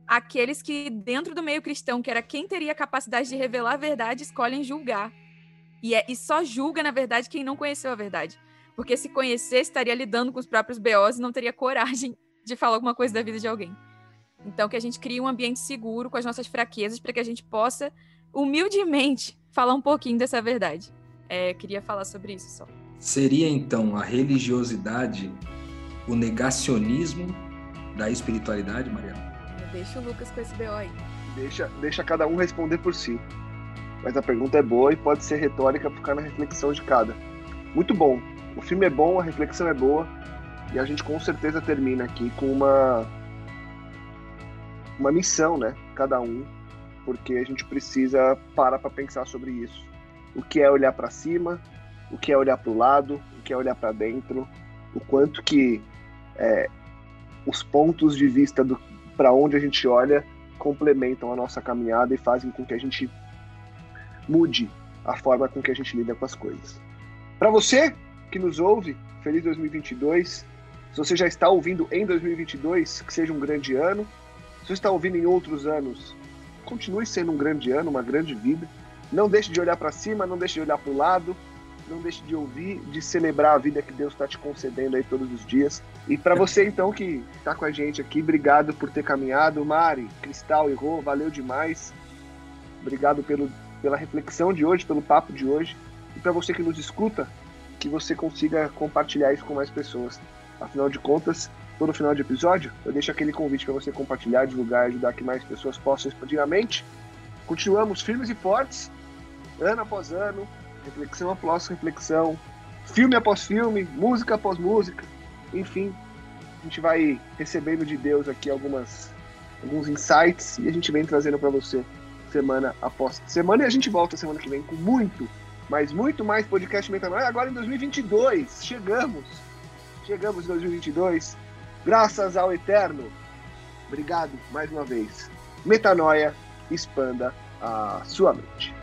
aqueles que, dentro do meio cristão, que era quem teria a capacidade de revelar a verdade, escolhem julgar. E, é, e só julga, na verdade, quem não conheceu a verdade. Porque se conhecesse, estaria lidando com os próprios BOs e não teria coragem de falar alguma coisa da vida de alguém. Então, que a gente crie um ambiente seguro com as nossas fraquezas para que a gente possa, humildemente, falar um pouquinho dessa verdade. É, queria falar sobre isso só. Seria, então, a religiosidade o negacionismo da espiritualidade, Mariana? Deixa o Lucas com esse BO aí. Deixa, deixa cada um responder por si. Mas a pergunta é boa e pode ser retórica para ficar na reflexão de cada. Muito bom. O filme é bom, a reflexão é boa. E a gente com certeza termina aqui com uma uma missão, né? Cada um, porque a gente precisa parar para pensar sobre isso. O que é olhar para cima, o que é olhar para o lado, o que é olhar para dentro, o quanto que é, os pontos de vista para onde a gente olha complementam a nossa caminhada e fazem com que a gente mude a forma com que a gente lida com as coisas. Para você que nos ouve, feliz 2022. Se você já está ouvindo em 2022, que seja um grande ano. Se você está ouvindo em outros anos, continue sendo um grande ano, uma grande vida. Não deixe de olhar para cima, não deixe de olhar para o lado, não deixe de ouvir, de celebrar a vida que Deus está te concedendo aí todos os dias. E para você, então, que está com a gente aqui, obrigado por ter caminhado. Mari, Cristal e Rô, valeu demais. Obrigado pelo, pela reflexão de hoje, pelo papo de hoje. E para você que nos escuta, que você consiga compartilhar isso com mais pessoas. Afinal de contas, todo final de episódio, eu deixo aquele convite para você compartilhar, divulgar, ajudar que mais pessoas possam expandir a mente. Continuamos firmes e fortes, ano após ano, reflexão após reflexão, filme após filme, música após música, enfim, a gente vai recebendo de Deus aqui algumas alguns insights e a gente vem trazendo para você semana após semana e a gente volta semana que vem com muito, mas muito mais podcast Metanoia agora em 2022. Chegamos. Chegamos em 2022. Graças ao Eterno. Obrigado mais uma vez. Metanoia expanda a sua mente.